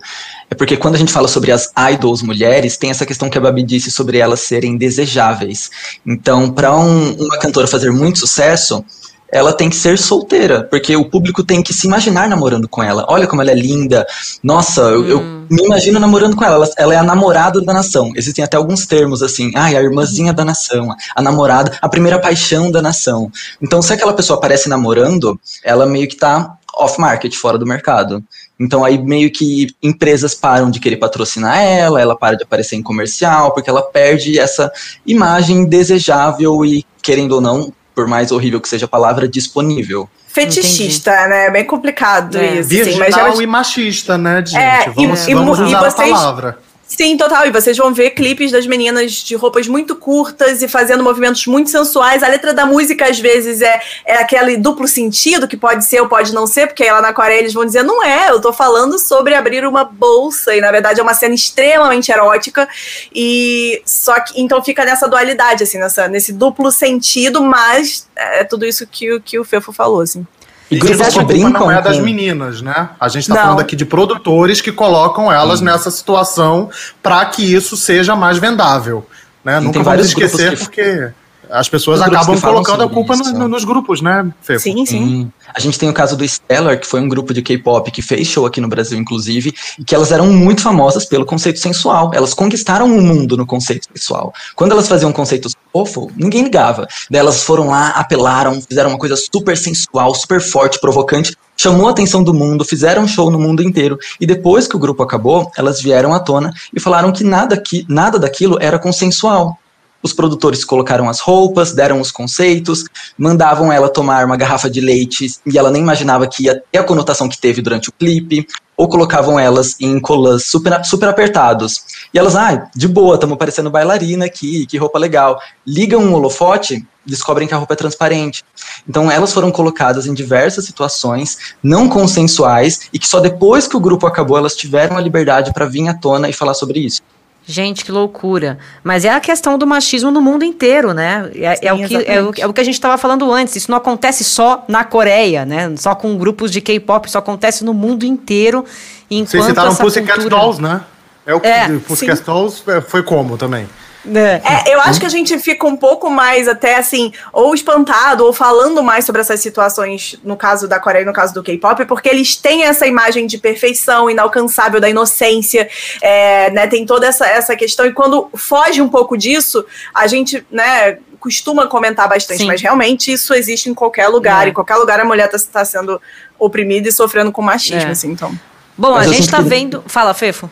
É porque quando a gente fala sobre as idols mulheres, tem essa questão que a Babi disse sobre elas serem desejáveis. Então, para um, uma cantora fazer muito sucesso, ela tem que ser solteira, porque o público tem que se imaginar namorando com ela. Olha como ela é linda. Nossa, hum. eu, eu, hum. me imagino namorando com ela. ela. ela. é a namorada da nação. Existem até alguns termos assim, ai, a irmãzinha da nação, a namorada, a primeira paixão da nação. Então, se aquela pessoa aparece namorando, ela meio que tá off-market, fora do mercado. Então aí meio que empresas param de querer patrocinar ela, ela para de aparecer em comercial, porque ela perde essa imagem desejável e, querendo ou não, por mais horrível que seja a palavra, disponível. Fetichista, Entendi. né? É bem complicado é. isso. Virginal sim, e machista, né, gente? É, vamos, e, vamos e, usar e vocês, a palavra. Sim, total. E vocês vão ver clipes das meninas de roupas muito curtas e fazendo movimentos muito sensuais. A letra da música, às vezes, é, é aquele duplo sentido, que pode ser ou pode não ser, porque aí lá na Coreia eles vão dizer, não é, eu tô falando sobre abrir uma bolsa. E na verdade é uma cena extremamente erótica. E só que então fica nessa dualidade, assim, nessa, nesse duplo sentido, mas é tudo isso que, que o Fefo falou, assim. E grupos que brincam não é das meninas, né? A gente está falando aqui de produtores que colocam elas hum. nessa situação para que isso seja mais vendável. Né? Nunca vamos esquecer porque as pessoas acabam colocando a culpa no, no, nos grupos, né, Fê? Sim, sim. Hum. A gente tem o caso do Stellar, que foi um grupo de K-pop que fez show aqui no Brasil, inclusive, e que elas eram muito famosas pelo conceito sensual. Elas conquistaram o mundo no conceito sensual. Quando elas faziam conceitos fofo, ninguém ligava. Daí elas foram lá, apelaram, fizeram uma coisa super sensual, super forte, provocante, chamou a atenção do mundo, fizeram show no mundo inteiro. E depois que o grupo acabou, elas vieram à tona e falaram que nada, que, nada daquilo era consensual. Os produtores colocaram as roupas, deram os conceitos, mandavam ela tomar uma garrafa de leite e ela nem imaginava que ia ter a conotação que teve durante o clipe, ou colocavam elas em colãs super, super apertados. E elas, ah, de boa, estamos parecendo bailarina aqui, que roupa legal. Ligam um holofote, descobrem que a roupa é transparente. Então elas foram colocadas em diversas situações não consensuais e que só depois que o grupo acabou elas tiveram a liberdade para vir à tona e falar sobre isso. Gente, que loucura. Mas é a questão do machismo no mundo inteiro, né? É, Sim, é o, que, é, o, é o que a gente estava falando antes. Isso não acontece só na Coreia, né? Só com grupos de K-pop, isso acontece no mundo inteiro. Enquanto Vocês citaram essa Pussycat cultura... Dolls, né? É o que É, Pussycat Dolls é, foi como também. É. É, eu acho que a gente fica um pouco mais até assim, ou espantado, ou falando mais sobre essas situações, no caso da Coreia e no caso do K-pop, porque eles têm essa imagem de perfeição inalcançável, da inocência, é, né? Tem toda essa, essa questão, e quando foge um pouco disso, a gente, né, costuma comentar bastante, Sim. mas realmente isso existe em qualquer lugar, É. em qualquer lugar a mulher está sendo oprimida e sofrendo com machismo, É. assim, então. Bom, Mas a gente sinto tá que- vendo. Fala, Fefo.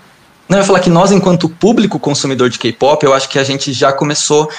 Não, eu ia falar que nós, enquanto público consumidor de K-pop, eu acho que a gente já começou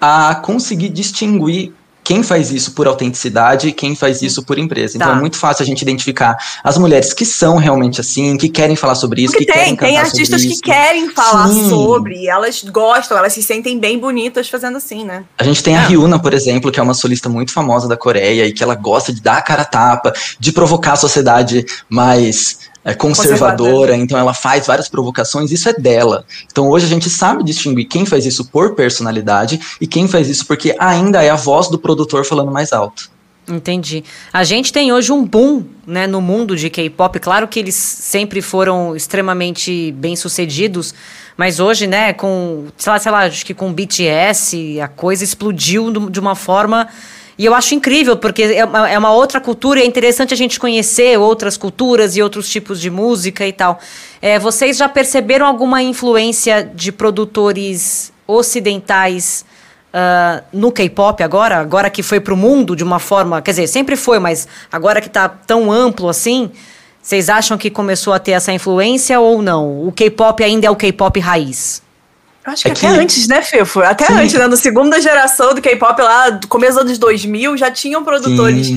a conseguir distinguir quem faz isso por autenticidade e quem faz isso por empresa. Então Tá. é muito fácil a gente identificar as mulheres que são realmente assim, que querem falar sobre isso, Porque que querem tem, cantar tem artistas que querem falar Sim. sobre, e elas gostam, elas se sentem bem bonitas fazendo assim, né? A gente tem a Ah. Ryuna, por exemplo, que é uma solista muito famosa da Coreia e que ela gosta de dar a cara a tapa, de provocar a sociedade mais é, conservadora, Conservadora. então ela faz várias provocações, isso é dela. Então hoje a gente sabe distinguir quem faz isso por personalidade e quem faz isso porque ainda é a voz do produtor falando mais alto. Entendi. A gente tem hoje um boom né, no mundo de K-pop. Claro que eles sempre foram extremamente bem-sucedidos, mas hoje, né, com, sei lá, sei lá, acho que com BTS, a coisa explodiu de uma forma. E eu acho incrível, porque é uma, é uma outra cultura e é interessante a gente conhecer outras culturas e outros tipos de música e tal. É, vocês já perceberam alguma influência de produtores ocidentais ah, no K-pop agora, agora que foi pro mundo de uma forma, quer dizer, sempre foi, mas agora que tá tão amplo assim, vocês acham que começou a ter essa influência ou não? O K-pop ainda é o K-pop raiz? Eu acho que É até que- antes, né, Fefo? Até Sim. antes, né? Na segunda geração do K-pop lá, do começo dos anos 2000, já tinham produtores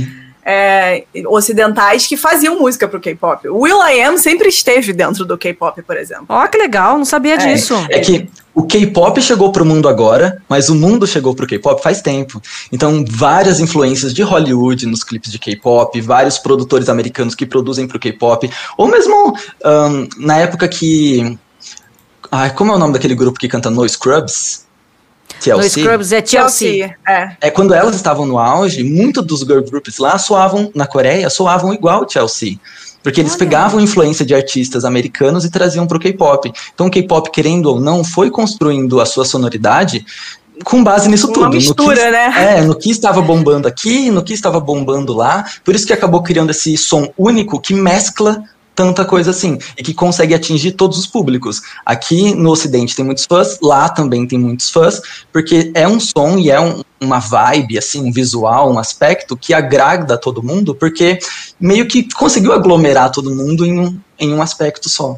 é, ocidentais que faziam música pro K-pop. O Will I Am sempre esteve dentro do K-pop, por exemplo. Ó, que legal, não sabia disso. É que o K-pop chegou pro mundo agora, mas o mundo chegou pro K-pop faz tempo. Então, várias influências de Hollywood nos clipes de K-pop, vários produtores americanos que produzem pro K-pop, ou mesmo ahn, na época que. Ai, como é o nome daquele grupo que canta No Scrubs? No TLC? Scrubs é Chelsea. É. É, quando elas estavam no auge, muitos dos girl groups lá soavam, na Coreia, soavam igual o Chelsea. Porque eles Olha. pegavam influência de artistas americanos e traziam pro K-pop. Então o K-pop, querendo ou não, foi construindo a sua sonoridade com base nisso Uma tudo. no mistura, que, né? É, no que estava bombando aqui, no que estava bombando lá. Por isso que acabou criando esse som único que mescla tanta coisa assim e que consegue atingir todos os públicos. Aqui no Ocidente tem muitos fãs, lá também tem muitos fãs, porque é um som e é um- uma vibe, assim, um visual, um aspecto que agrada todo mundo, porque meio que conseguiu aglomerar todo mundo em um, em um aspecto só.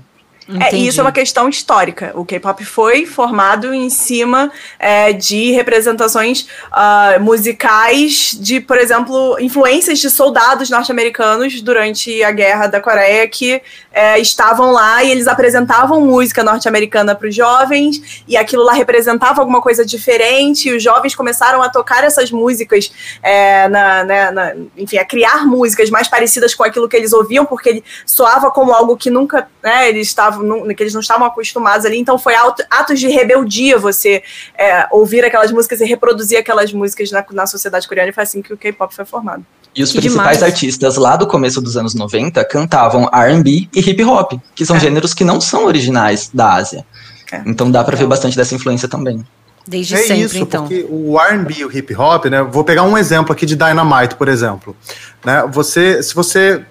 É, e isso é uma questão histórica. O K-pop foi formado em cima é, de representações ah, musicais de, por exemplo, influências de soldados norte-americanos durante a Guerra da Coreia que é, estavam lá e eles apresentavam música norte-americana para os jovens e aquilo lá representava alguma coisa diferente e os jovens começaram a tocar essas músicas, é, na, né, na- enfim, a criar músicas mais parecidas com aquilo que eles ouviam porque ele soava como algo que nunca, né, eles estavam, nu- que eles não estavam acostumados ali, então foi atos de rebeldia você é, ouvir aquelas músicas e reproduzir aquelas músicas na, na sociedade coreana e foi assim que o K-pop foi formado. E os Que principais demais. artistas lá do começo dos anos 90 cantavam R&B e hip hop, que são É. gêneros que não são originais da Ásia. É. Então dá pra ver bastante dessa influência também. Desde é sempre, isso, então. porque o R&B e o hip hop, né? Vou pegar um exemplo aqui de Dynamite, por exemplo. Né, você, se você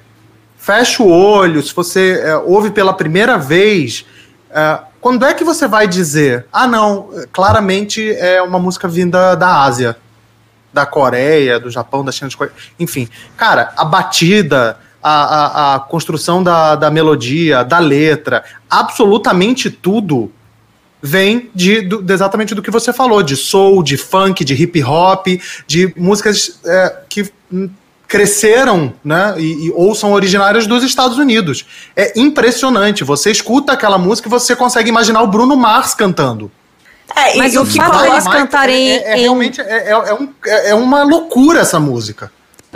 fecha o olho, se você é, ouve pela primeira vez, é, quando é que você vai dizer, ah não, claramente é uma música vinda da Ásia, da Coreia, do Japão, da China, enfim. Cara, a batida, a, a, a construção da, da melodia, da letra, absolutamente tudo vem de, do- de exatamente do que você falou, de soul, de funk, de hip hop, de músicas é, que cresceram, né, e, e- ou são originárias dos Estados Unidos. É impressionante. Você escuta aquela música e você consegue imaginar o Bruno Mars cantando. É, Mas e o o que fato coloca- deles cantarem é, é, é em- realmente é, é, é um- é- é uma loucura essa música.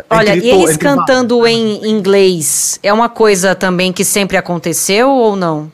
Olha, Entre e eles entre cantando em inglês é uma coisa também que sempre aconteceu ou não?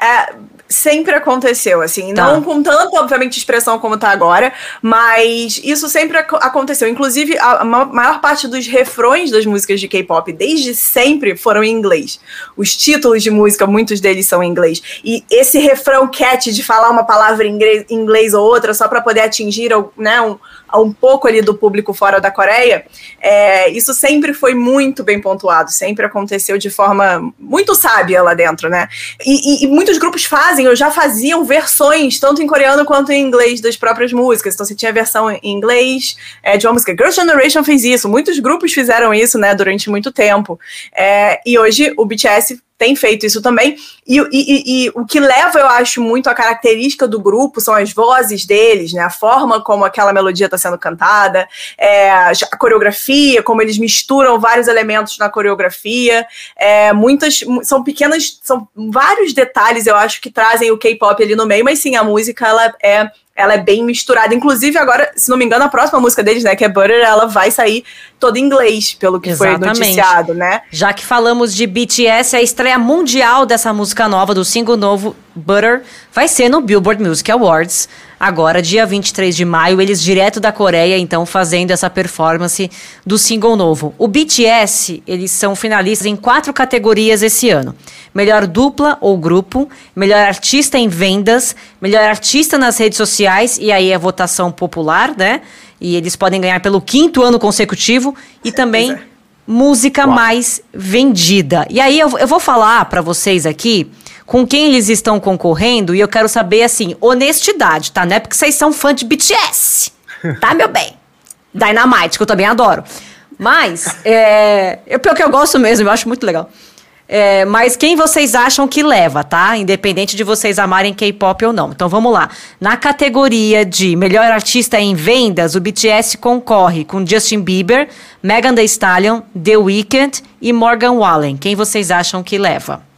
É, sempre aconteceu, assim, Tá. não com tanta, obviamente, expressão como tá agora, mas isso sempre ac- aconteceu. Inclusive, a, a ma- maior parte dos refrões das músicas de K-pop, desde sempre, foram em inglês. Os títulos de música, muitos deles são em inglês. E esse refrão catchy de falar uma palavra em inglês, inglês ou outra, só para poder atingir né, um, um pouco ali do público fora da Coreia, é, isso sempre foi muito bem pontuado, sempre aconteceu de forma muito sábia lá dentro, né? E, e- e muitos grupos fazem, ou já faziam versões, tanto em coreano quanto em inglês, das próprias músicas. Então você tinha versão em inglês é, de uma música. Girls' Generation fez isso, muitos grupos fizeram isso, né, durante muito tempo. É, e hoje o BTS tem feito isso também. E, e- e- o que leva, eu acho, muito a característica do grupo são as vozes deles, né? A forma como aquela melodia está sendo cantada, é, a coreografia, como eles misturam vários elementos na coreografia. É, muitas. mu- São pequenas. São vários detalhes, eu acho, que trazem o K-pop ali no meio, mas sim, a música ela é. Ela é bem misturada. Inclusive, agora, se não me engano, a próxima música deles, né, que é Butter, ela vai sair toda em inglês, pelo que Exatamente. foi noticiado, né? Já que falamos de BTS, a estreia mundial dessa música nova, do single novo Butter, vai ser no Billboard Music Awards. Agora, dia 23 de maio, eles direto da Coreia, então, fazendo essa performance do single novo. O BTS, eles são finalistas em quatro categorias esse ano. Melhor dupla ou grupo, melhor artista em vendas, melhor artista nas redes sociais, e aí é votação popular, né? E eles podem ganhar pelo quinto ano consecutivo, e também é. música mais vendida. E aí eu, eu vou falar pra vocês aqui com quem eles estão concorrendo e eu quero saber assim, honestidade, tá? Não é porque vocês são fã de BTS, tá, meu bem? Dynamite, que eu também adoro. Mas, é, pior que eu gosto mesmo, eu acho muito legal. É, mas quem vocês acham que leva, tá? Independente de vocês amarem K-pop ou não. Então vamos lá. Na categoria de melhor artista em vendas, o BTS concorre com Justin Bieber, Megan Thee Stallion, The Weeknd e Morgan Wallen. Quem vocês acham que leva?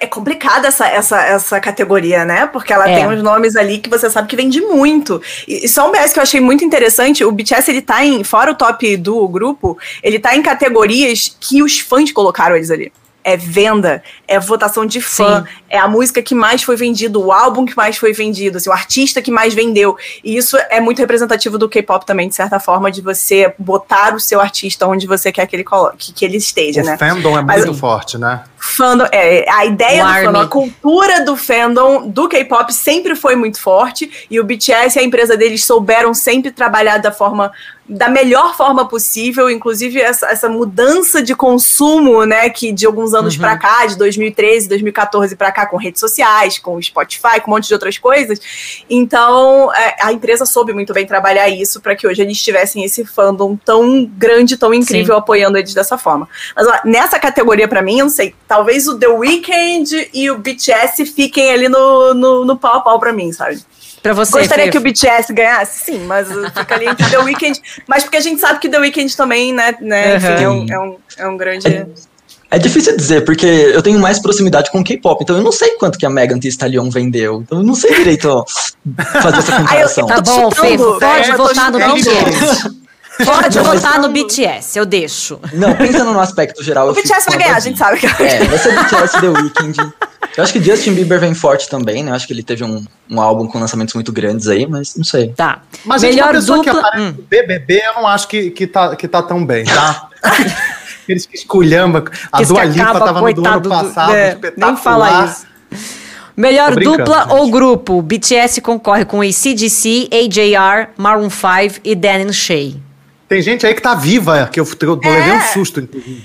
É complicada essa, essa, essa categoria, né? Porque ela É. tem uns nomes ali que você sabe que vende muito. E, e só um BS que eu achei muito interessante, o BTS, ele tá em, fora o top do grupo, ele tá em categorias que os fãs colocaram eles ali. É venda, é votação de fã, Sim. é a música que mais foi vendido, o álbum que mais foi vendido, assim, o artista que mais vendeu. E isso é muito representativo do K-pop também, de certa forma, de você botar o seu artista onde você quer que ele, coloque, que, ele esteja, O né? fandom é Mas- muito forte, né? fandom, é, a ideia O do Army. fandom, a cultura do fandom do K-pop sempre foi muito forte e o BTS e a empresa deles souberam sempre trabalhar da forma da melhor forma possível, inclusive essa, essa mudança de consumo, né, que de alguns anos pra cá, de 2013, 2014 pra cá, com redes sociais, com Spotify, com um monte de outras coisas. Então, é, a empresa soube muito bem trabalhar isso para que hoje eles tivessem esse fandom tão grande, tão incrível, apoiando eles dessa forma. Mas ó, nessa categoria, pra mim, eu não sei, talvez o The Weeknd e o BTS fiquem ali no, no, no pau a pau pra mim, sabe? Pra você, Gostaria Fê. que o BTS ganhasse? Sim, mas fica ali entre The Weeknd. Mas porque a gente sabe que The Weeknd também, né, né enfim, é, um, é, um, é um grande... É, é difícil dizer, porque eu tenho mais proximidade com o K-pop, então eu não sei quanto que a Megan Thee Stallion vendeu. Então eu não sei direito ó, fazer essa comparação. Tá Tô bom, Fê, pode é, eu votar no. BTS. Pode Não, mas- votar no BTS, eu deixo. Não, pensando no aspecto geral. O eu BTS vai ganhar, a gente sabe que É, vai ser BTS The Weeknd. Eu acho que Justin Bieber vem forte também, né? Eu acho que ele teve um, um álbum com lançamentos muito grandes aí, mas não sei. Tá. Mas gente, Melhor uma pessoa que dupla. aparece Hum. no BBB, eu não acho que, que, tá, que tá tão bem, tá? Eles que esculhamba. A que Dua Lipa acaba, tava no do ano coitado do- passado, é, espetacular. nem fala isso. Melhor dupla gente. ou grupo? BTS concorre com ACDC, AJR, Maroon 5 e Dan Shay. Tem gente aí que tá viva, que eu, eu levei É. um susto, inclusive.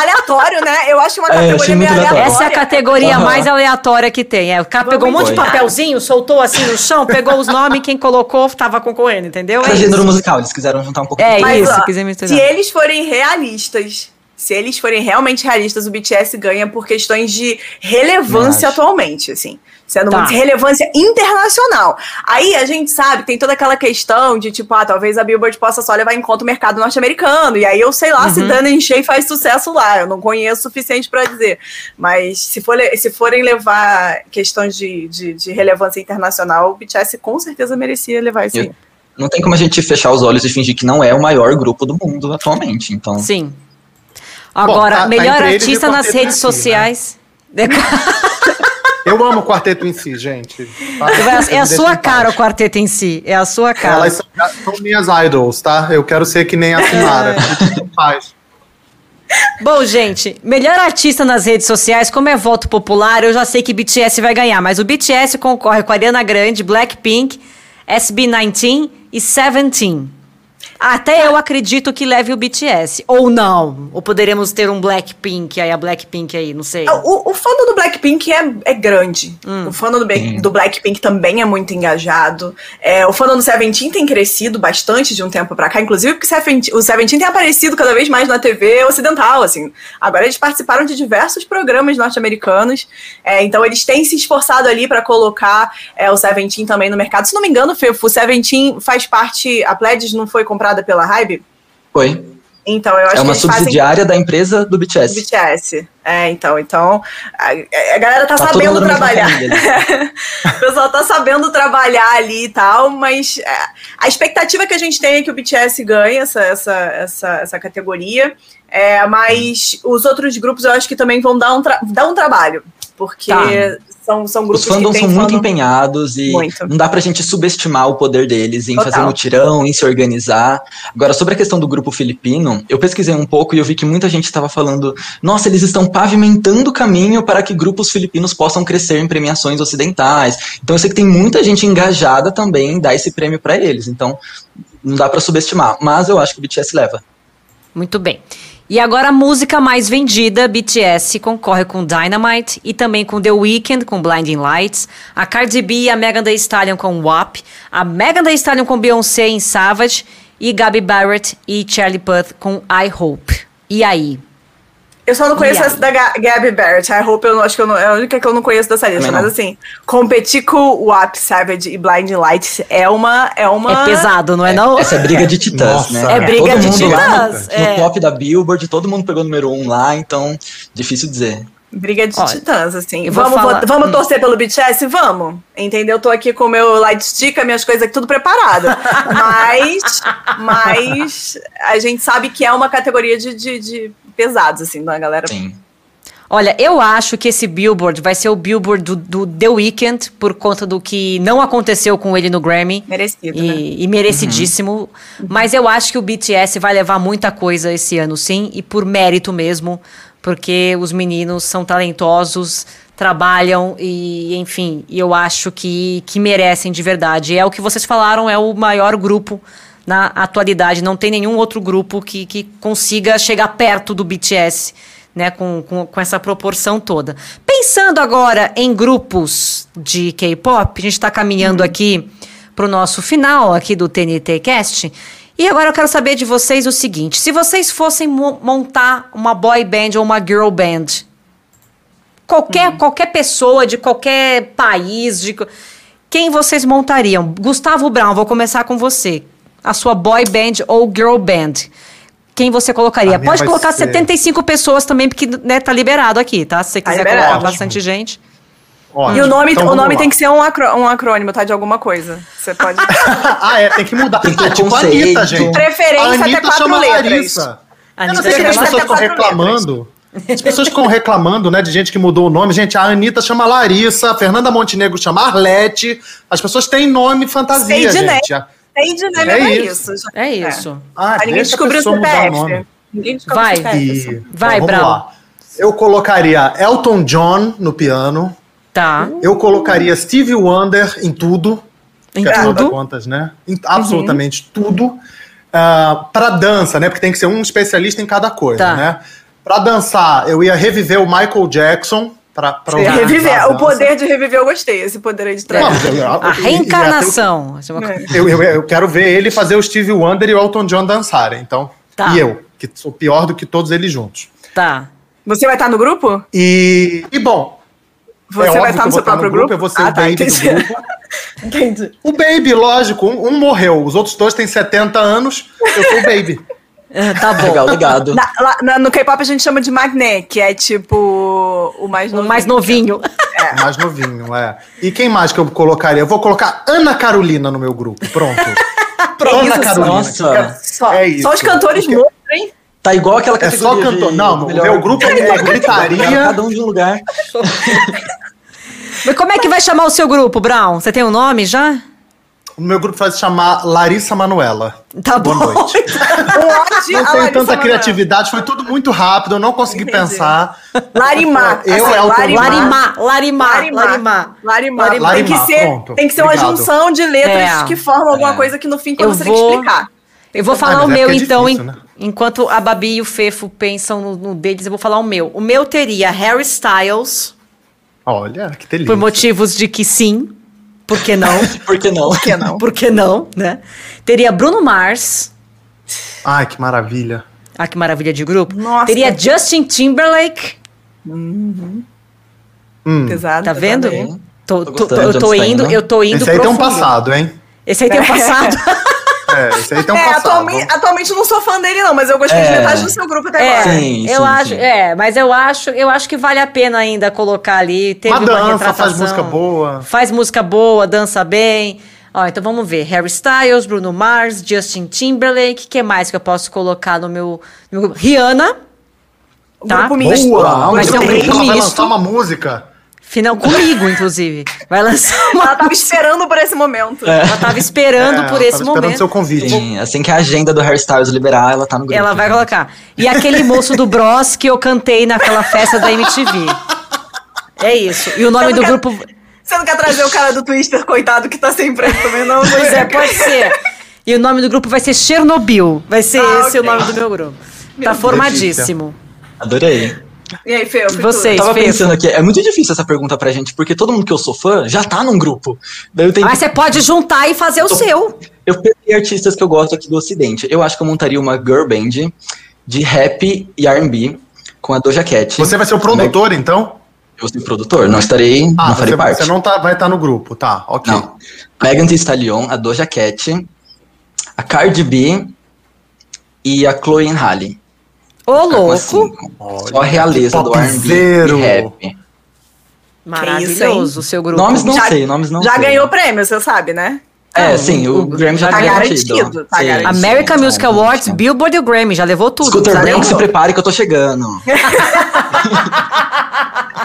Aleatório, né? Eu acho uma É, categoria achei meio aleatória. Essa é a categoria Aham. mais aleatória que tem. É, o cara pegou um monte de papelzinho, soltou assim no chão, pegou os nomes, quem colocou tava concorrendo, entendeu? É gênero musical, eles quiseram juntar um pouco É de Mas, isso, ó, quiser misturar. Se eles forem realistas, se eles forem realmente realistas, o BTS ganha por questões de relevância atualmente, assim. Sendo Tá. muito relevância internacional. Aí a gente sabe, tem toda aquela questão de tipo, ah, talvez a Billboard possa só levar em conta o mercado norte-americano. E aí eu sei lá Uhum. se Dana Shea faz sucesso lá. Eu não conheço o suficiente pra dizer. Mas se, for, se forem levar questões de, de, de relevância internacional, o BTS com certeza merecia levar isso. Eu- Não tem como a gente fechar os olhos e fingir que não é o maior grupo do mundo atualmente. Então, Sim. Agora, tá- tá melhor e artista nas Quarteto redes aqui, né? Eu amo o quarteto em si, gente. É a sua cara o quarteto em si. É a sua cara. Elas são, são minhas idols, tá? Eu quero ser que nem a Sinara. faz. Bom, gente, melhor artista nas redes sociais, como é voto popular, eu já sei que BTS vai ganhar, mas o BTS concorre com a Ariana Grande, Blackpink, SB19 e Seventeen. Até eu acredito que leve o BTS. Ou não. Ou poderemos ter um Blackpink, aí a Blackpink aí, não sei. O, o fandom do Blackpink é, é grande. Hum. O fandom do, do, Blackpink também é muito engajado. É, o fandom do Seventeen tem crescido bastante de um tempo pra cá, inclusive porque o Seventeen tem aparecido cada vez mais na TV ocidental, assim. Agora eles participaram de diversos programas norte-americanos, é, então eles têm se esforçado ali para colocar é, o Seventeen também no mercado. Se não me engano, o Seventeen faz parte, a Pledges não foi comprada comprada pela Hybe? Foi. Então, eu acho é uma que subsidiária fazem... da empresa do BTS. BTS. É, então, então a, a galera tá, tá sabendo trabalhar. o pessoal tá sabendo trabalhar ali e tal, mas é, a expectativa que a gente tem é que o BTS ganhe essa, essa, essa, essa categoria. É, mas os outros grupos eu acho que também vão dar um, dar um trabalho. Porque tá. São, são grupos Os fandoms são muito empenhados e muito. não dá pra gente subestimar o poder deles em Total. fazer mutirão, em se organizar. Agora, sobre a questão do grupo filipino, eu pesquisei um pouco e eu vi que muita gente estava falando: nossa, eles estão pavimentando o caminho para que grupos filipinos possam crescer em premiações ocidentais. Então, eu sei que tem muita gente engajada também em dar esse prêmio para eles. Então, não dá para subestimar. Mas eu acho que o BTS leva. Muito bem. E agora a música mais vendida, BTS, concorre com Dynamite e também com The Weeknd, com Blinding Lights, a Cardi B e a Megan Thee Stallion com WAP, a Megan Thee Stallion com Beyoncé em Savage e Gabby Barrett e Charlie Puth com I Hope. E aí? Eu só não conheço essa da Gabby Barrett. I Hope eu não, acho que eu não, é a única que eu não conheço dessa lista. Mas assim, competir com o WAP, Savage e Blind Lights é uma. É, uma... é pesado, não é, não? Essa é briga de titãs, Nossa, né? É briga todo de titãs. no, é. no top da Billboard, todo mundo pegou número um lá, então difícil dizer. Briga de Olha, titãs, assim. Vamos, falar... vamos hum. torcer pelo BTS? Vamos. Entendeu? Tô aqui com o meu light stick, minhas coisas aqui tudo preparado. mas, mas a gente sabe que é uma categoria de, de, de pesados, assim, da galera. Sim. Olha, eu acho que esse Billboard vai ser o Billboard do, do, The Weeknd, por conta do que não aconteceu com ele no Grammy. Merecido, e, né? e merecidíssimo. Uhum. Mas eu acho que o BTS vai levar muita coisa esse ano, sim, e por mérito mesmo, porque os meninos são talentosos, trabalham e, enfim, eu acho que, que merecem de verdade. É o que vocês falaram, é o maior grupo na atualidade. Não tem nenhum outro grupo que, que consiga chegar perto do BTS, né, com, com, com essa proporção toda. Pensando agora em grupos de K-pop, a gente está caminhando uhum. aqui para o nosso final aqui do TNT Cast. E agora eu quero saber de vocês o seguinte: se vocês fossem montar uma boy band ou uma girl band, qualquer, uhum. qualquer pessoa de qualquer país, de quem vocês montariam? Gustavo Brown, vou começar com você a sua boy band ou girl band? Quem você colocaria? Pode colocar ser... 75 pessoas também, porque né, tá liberado aqui, tá? Se você quiser tá colocar bastante gente. Ótimo. E o nome, então, o nome tem que ser um, acrô, um acrônimo, tá? De alguma coisa. Você pode. ah, é, tem que mudar. Tem que ter tipo a Anitta, gente. Preferência a Anitta até quatro chama letras. Larissa. Eu não sei que as pessoas estão reclamando. As pessoas ficam reclamando, né, de gente que mudou o nome. Gente, a Anitta chama Larissa, a Fernanda Montenegro chama Arlete. As pessoas têm nome fantasia, Sei gente. Né? Tem dinâmica é isso. isso. É isso. É. Ah, ah ninguém descobriu o CPF. Ninguém descobriu Vai. o CPF. Vai, então, Brau. Eu colocaria Elton John no piano. Tá. Eu colocaria Stevie Wonder em tudo. Em tudo? contas, né? Em absolutamente uhum. tudo. Uh, ah, para dança, né? Porque tem que ser um especialista em cada coisa, tá. né? Para dançar, eu ia reviver o Michael Jackson para reviver. O poder de reviver eu gostei, esse poder aí de trazer. A reencarnação. Eu, eu, eu, quero ver ele fazer o Steve Wonder e o Elton John dançarem. Então, tá. e eu, que sou pior do que todos eles juntos. Tá. Você vai estar no grupo? E, e bom. Você é vai estar no seu próprio grupo? grupo? Eu vou ser ah, o tá, baby entendi. do grupo. entendi. O baby, lógico, um, um morreu. Os outros dois têm 70 anos. Eu sou o baby. É, tá bom. Legal, ligado. Na, na, no K-pop a gente chama de magné, que é tipo o mais novinho. O mais novinho. É. O mais novinho, é. E quem mais que eu colocaria? Eu vou colocar Ana Carolina no meu grupo. Pronto. Pronto, Ana Carolina. Nossa. Só, é isso. Só os cantores Porque... monstros, hein? Tá igual aquela categoria. É só cantor. Não, o meu grupo é gritaria. Cada um de um lugar. Mas como é que vai chamar o seu grupo, Brown? Você tem um nome já? O meu grupo vai se chamar Larissa Manuela. Tá Boa bom. noite. Não tenho tanta criatividade, foi tudo muito rápido, eu não consegui Entendi. pensar. Larimar. Eu assim, é o Larimar. Larimar, Larimar, Larimar. Larimar. Larimar. Larimar, Tem que ser, pronto. tem que ser uma Obrigado. junção de letras É. que formam alguma É. coisa que no fim quando Eu você vou- tem que explicar. Eu vou Ah, falar mas o é meu, é então, difícil, né? enquanto a Babi e o Fefo pensam no, no deles, eu vou falar o meu. O meu teria Harry Styles, Olha, que delícia. por motivos de que sim, por que não? Por que não? Por que não? por que não, né? Teria Bruno Mars, Ai, que maravilha. ah, que maravilha de grupo. Nossa. Teria Justin Timberlake, Hum. Pesado. tá vendo? pesado. Tô, Tô tô- eu tô tá indo, indo. eu tô indo Esse aí tem um profundo. passado, hein? Esse aí tem um passado. É, esse aí tem um É, passado. atualmente, atualmente eu não sou fã dele, não, mas eu gostei de É. metade do seu grupo até É, agora. Sim, eu sim, acho, sim. é, mas eu acho, eu acho que vale a pena ainda colocar ali. Teve Uma uma, dança, faz música boa. Faz música boa, dança bem. Ó, então vamos ver. Harry Styles, Bruno Mars, Justin Timberlake. O que mais que eu posso colocar no meu. No meu Rihanna. Tá. grupo misto. Boa! Vai ser um Ela grupo vai misto. lançar uma música. Final comigo, inclusive. Vai lançar uma. Ela tava esperando por esse momento. Ela tava esperando É, por ela esse tava esperando momento. seu convite. Sim, assim que a agenda do Hairstyles liberar, ela tá no grupo. Ela vai colocar. E aquele moço do Bros que eu cantei naquela festa da MTV. É isso. E o nome do não quero- grupo. Você não quer trazer o cara do Twister, coitado, que tá sem emprego também, não? Pois é, pode ser. E o nome do grupo vai ser Chernobyl. Vai ser Ah, esse o ok. nome do meu grupo. Tá Deus. formadíssimo. Adorei. E aí, Fê? Vocês? Tava Fefo. pensando aqui, é muito difícil essa pergunta pra gente, porque todo mundo que eu sou fã já tá num grupo. Daí eu tenho Mas que- você pode juntar e fazer o Tô- seu. Eu peguei artistas que eu gosto aqui do Ocidente. Eu acho que eu montaria uma girl band de rap e R&B com a Doja Cat. Você vai ser o produtor, então? Eu sou produtor, não estarei, Ah, não farei você, parte. você não tá, vai estar no grupo, tá? Ok. Não. Megan Thee Stallion, a Doja Cat, a Cardi B e a Chloe Halle. Ô, louco. as cinco. Olha, Só a realeza do R&B e rap. Maravilhoso o seu grupo. Nomes não Já- sei, nomes não Já sei. ganhou prêmio, você sabe, né? É, sim, o- o, Grammy já tá garantido, garantido. tá Sim, garantido. American sim, Music sim. Awards, Billboard e o Grammy. Já levou tudo. Scooter Braun, se prepare que eu tô chegando.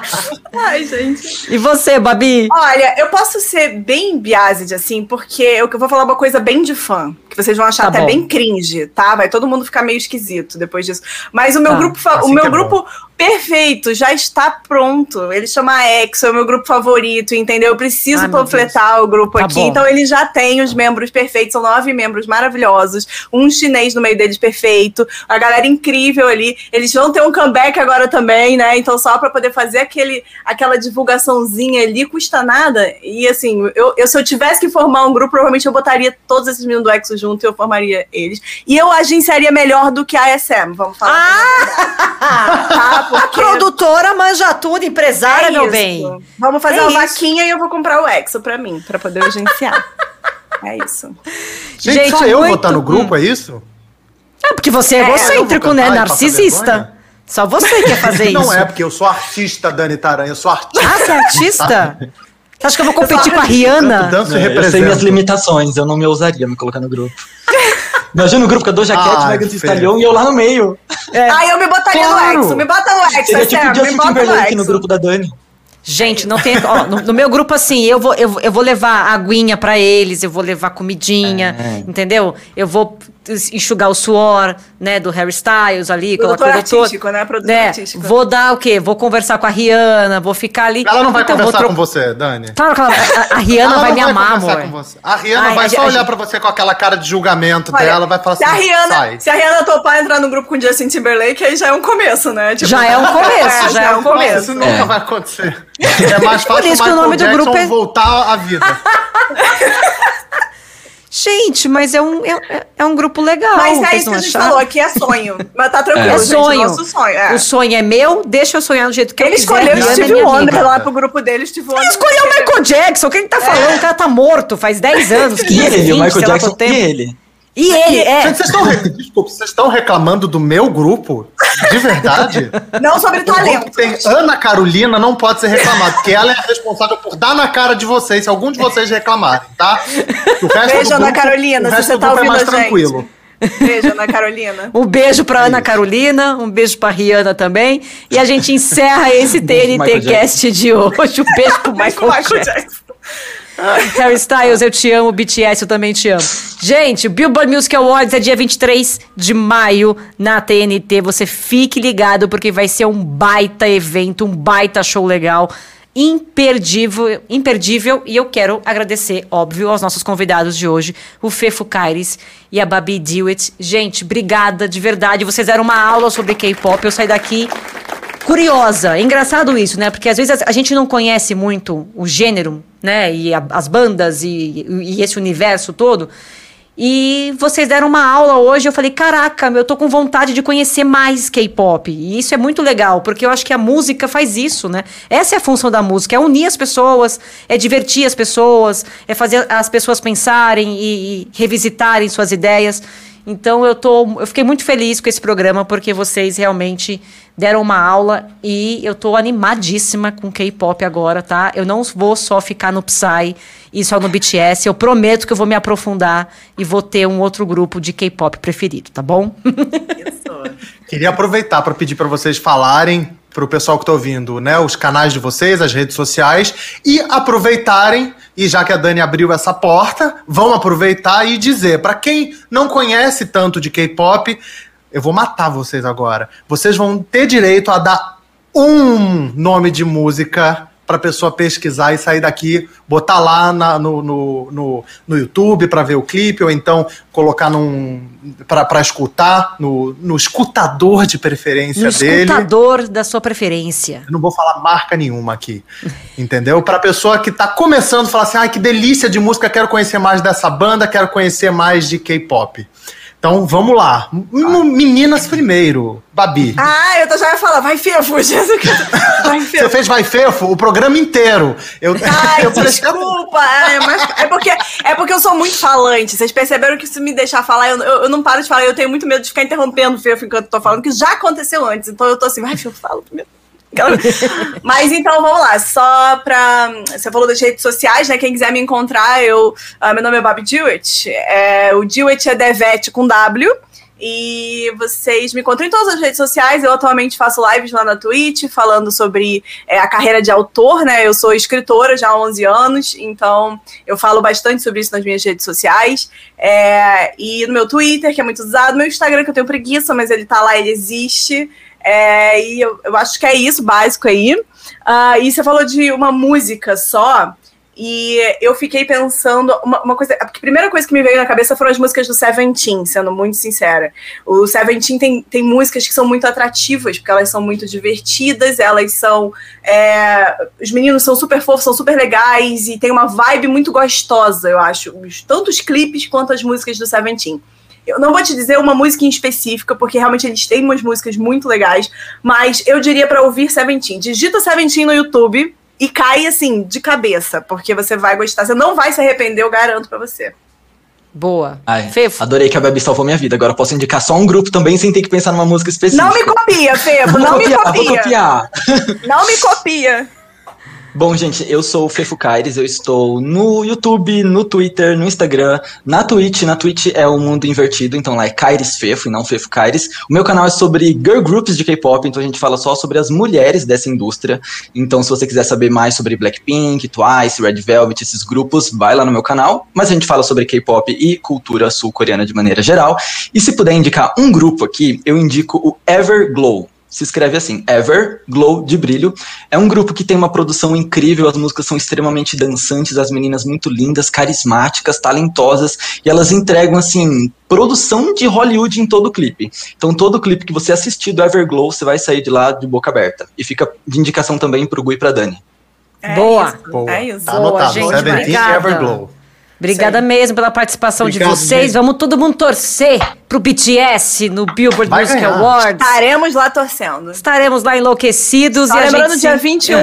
Ai, gente. E você, Babi? Olha, eu posso ser bem biased, assim, porque eu vou falar uma coisa bem de fã, que vocês vão achar Tá até bom. bem cringe, tá? Vai todo mundo ficar meio esquisito depois disso. Mas o meu Tá. grupo, Assim o meu é grupo perfeito já está pronto. Ele chama EXO, é o meu grupo favorito, entendeu? Eu preciso panfletar o grupo Tá aqui. bom. Então ele já tem os membros perfeitos, são nove membros maravilhosos, um chinês no meio deles perfeito, a galera incrível ali. Eles vão ter um comeback agora também, né? Então só pra poder fazer aquele, aquela divulgaçãozinha ali custa nada. E assim, eu, eu- se eu tivesse que formar um grupo, provavelmente eu botaria todos esses meninos do EXO junto e eu formaria eles. E eu agenciaria melhor do que a SM, vamos falar. Ah! tá? Porque Produtora manja tudo, empresária, é meu isso. bem. Vamos fazer É uma isso. vaquinha e eu vou comprar o EXO pra mim, pra poder agenciar. é isso. Gente, Gente, só eu vou estar no grupo, é isso? É porque você é É, egocêntrico, eu né? Narcisista. Só você quer fazer Não isso. é, porque eu sou artista, Dani Taranha, eu sou artista. Ah, você é artista? Você acha que eu vou Eu competir sou com a Rihanna? danço e É, eu sei minhas limitações, eu não me ousaria me colocar no grupo. Imagina o grupo com a Doja Cat, Ai, Megan Thee. Stallion e eu lá no meio. É. Ah, eu me botaria Claro. no EXO, me bota no EXO, Seria é tipo sério, o Justin no Timberlake no EXO. grupo da Dani. Gente, não tem. ó, no, no meu grupo, assim, eu vou, eu, vou- eu vou levar aguinha pra eles, eu vou levar comidinha, É. entendeu? Eu vou enxugar o suor, né, do Harry Styles ali, aquela Produtor coisa toda. né? Produtor Né, artístico. Vou dar o quê? Vou conversar com a Rihanna, vou ficar ali. Ela não vai Então, conversar tro- com você, Dani. Claro que ela, a, a Rihanna Ela vai me amar, conversar amor. com você. A Rihanna Ai, vai a só gente- olhar pra você com aquela cara de julgamento Olha, dela, vai falar se assim, a Rihanna, sai. se a Rihanna topar entrar no grupo com o Justin Timberlake, aí já é um começo, né? Tipo, Já é um começo, já é um começo. isso nunca É. vai acontecer. É mais Por fácil isso o que o nome do grupo é- voltar à vida. Gente, mas é um, é, é um grupo legal. Mas é isso que a gente acharam? falou, aqui é sonho. Mas tá tranquilo, É gente, sonho. nosso sonho. É. O sonho é meu, deixa eu sonhar do jeito que Ele eu quiser. escolheu o é Steve minha Wonder amiga. lá pro grupo dele, Steve Wonder. Ele escolheu o Michael Jackson. Quem tá falando? O cara tá morto faz 10 anos, 15, E ele, 20, o Michael Jackson e ele. E ele, é. Gente, vocês estão, desculpa, vocês estão reclamando do meu grupo? De verdade? Não sobre O talento. tem Ana Carolina não pode ser reclamado, porque ela é a responsável por dar na cara de vocês, se algum de vocês reclamarem, tá? O resto Beijo, Ana grupo- Carolina, o se você tá é ouvindo mais a gente. tranquilo. Beijo, Ana Carolina. um beijo pra Ana Carolina, um beijo pra Rihanna também. E a gente encerra esse Beijo, Michael TNT Cast de hoje. Um beijo pro Beijo pro Michael, Michael Jackson. Jackson. Harry Styles, eu te amo. BTS, eu também te amo. Gente, o Billboard Music Awards é dia 23 de maio na TNT. Você fique ligado porque vai ser um baita evento, um baita show legal. Imperdível, imperdível, e eu quero agradecer, óbvio, aos nossos convidados de hoje, o Fefo Caires e a Babi Dewitt. Gente, obrigada, de verdade. Vocês deram uma aula sobre K-pop. Eu saí daqui curiosa. Engraçado isso, né? Porque às vezes a gente não conhece muito o gênero, né? E a- as bandas e, e esse universo todo. E vocês deram uma aula hoje, eu falei, caraca, eu tô com vontade de conhecer mais K-pop. E isso é muito legal, porque eu acho que a música faz isso, né? Essa é a função da música, é unir as pessoas, é divertir as pessoas, é fazer as pessoas pensarem e, e revisitarem suas ideias. Então eu tô, eu fiquei muito feliz com esse programa porque vocês realmente deram uma aula e eu tô animadíssima com K-pop agora, tá? Eu não vou só ficar no Psy e só no BTS, eu prometo que eu vou me aprofundar e vou ter um outro grupo de K-pop preferido, tá bom? Queria aproveitar para pedir para vocês falarem para o pessoal que está ouvindo, né, os canais de vocês, as redes sociais e aproveitarem e já que a Dani abriu essa porta, vão aproveitar e dizer para quem não conhece tanto de K-pop, eu vou matar vocês agora. Vocês vão ter direito a dar um nome de música para pessoa pesquisar e sair daqui, botar lá na- no, no, no, no YouTube para ver o clipe, ou então colocar num para escutar no, no escutador de preferência No dele. escutador da sua preferência. Eu não vou falar marca nenhuma aqui, entendeu? Para pessoa que tá começando, falar assim, ai que delícia de música, quero conhecer mais dessa banda, quero conhecer mais de K-pop. Então vamos lá, M- meninas primeiro, Babi. Ah, eu tô- já ia falar, vai Fefo, Jéssica. Vai Você Fefo. fez Vai Fefo o programa inteiro. Eu, Ai, eu desculpa. É, mas é, porque, é porque eu sou muito falante. Vocês perceberam que se me deixar falar, eu, eu, eu não paro de falar. Eu tenho muito medo de ficar interrompendo o Fefo enquanto eu tô falando, que já aconteceu antes. Então eu tô assim, vai, Fefo, fala primeiro. Mas então vamos lá, só pra. Você falou das redes sociais, né? Quem quiser me encontrar, eu. ah, meu nome é Bob Dewitt. É, o Dewitt é Devete com W. E vocês me encontram em todas as redes sociais. Eu atualmente faço lives lá na Twitch, falando sobre é, a carreira de autor, né? Eu sou escritora já há 11 anos, então eu falo bastante sobre isso nas minhas redes sociais. É, e no meu Twitter, que é muito usado, meu Instagram, que eu tenho preguiça, mas ele tá lá, ele existe. É, e eu, eu acho que é isso, básico aí. Ah, e você falou de uma música só. E eu fiquei pensando, uma, uma coisa. A primeira coisa que me veio na cabeça foram as músicas do Seventeen, sendo muito sincera. O Seventeen tem, tem músicas que são muito atrativas, porque elas são muito divertidas, elas são. é, os meninos são super fofos, são super legais e tem uma vibe muito gostosa, eu acho. Tanto os clipes quanto as músicas do Seventeen. Eu não vou te dizer uma música em específica, porque realmente eles têm umas músicas muito legais, mas eu diria pra ouvir Seventeen. Digita Seventeen no YouTube e cai assim, de cabeça, porque você vai gostar. Você não vai se arrepender, eu garanto pra você. Boa. Ai, Fefo. adorei que a Babi salvou minha vida. Agora eu posso indicar só um grupo também sem ter que pensar numa música específica. Não me copia, Fefo, Vou não me copia. copiar. Não me copia. Bom, gente, eu sou o Fefo Caires, eu estou no YouTube, no Twitter, no Instagram, na Twitch. Na Twitch é o mundo invertido, então lá é Caires Fefo e não Fefo Caires. O meu canal é sobre girl groups de K-pop, então a gente fala só sobre as mulheres dessa indústria. Então, se você quiser saber mais sobre Blackpink, Twice, Red Velvet, esses grupos, vai lá no meu canal. Mas a gente fala sobre K-pop e cultura sul-coreana de maneira geral. E se puder indicar um grupo aqui, eu indico o Everglow. Se escreve assim, Ever Glow de Brilho. É um grupo que tem uma produção incrível, as músicas são extremamente dançantes, as meninas muito lindas, carismáticas, talentosas, e elas entregam, assim, produção de Hollywood em todo o clipe. Então, todo clipe que você assistir do Everglow, você vai sair de lá de boca aberta. E fica de indicação também pro Gui e pra Dani. É Boa. isso, Boa. É isso. Tá Boa, anotado. gente, Seventeen obrigada. Everglow. Obrigada mesmo pela participação de Obrigado, vocês. gente. Vamos todo mundo torcer pro BTS no Billboard Vai Music ganhar. Awards. Estaremos lá torcendo. Estaremos lá enlouquecidos Só e a lembrando, gente dia se- 21,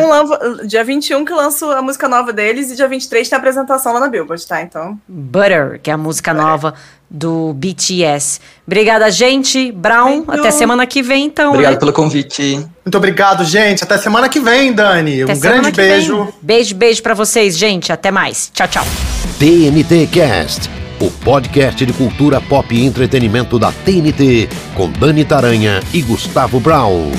É. dia 21 que lanço a música nova deles e dia 23 tem a apresentação lá na Billboard, tá? Então. Butter, que é a música nova do BTS. Obrigada, gente. Brown, Thank you. até semana que vem, então. Obrigado né? pelo convite. Muito obrigado, gente. Até semana que vem, Dani. Até um grande que vem. beijo. Beijo, beijo pra vocês, gente. Até mais. Tchau, tchau. TNT Cast, o podcast de cultura pop e entretenimento da TNT, com Dani Taranha e Gustavo Brown.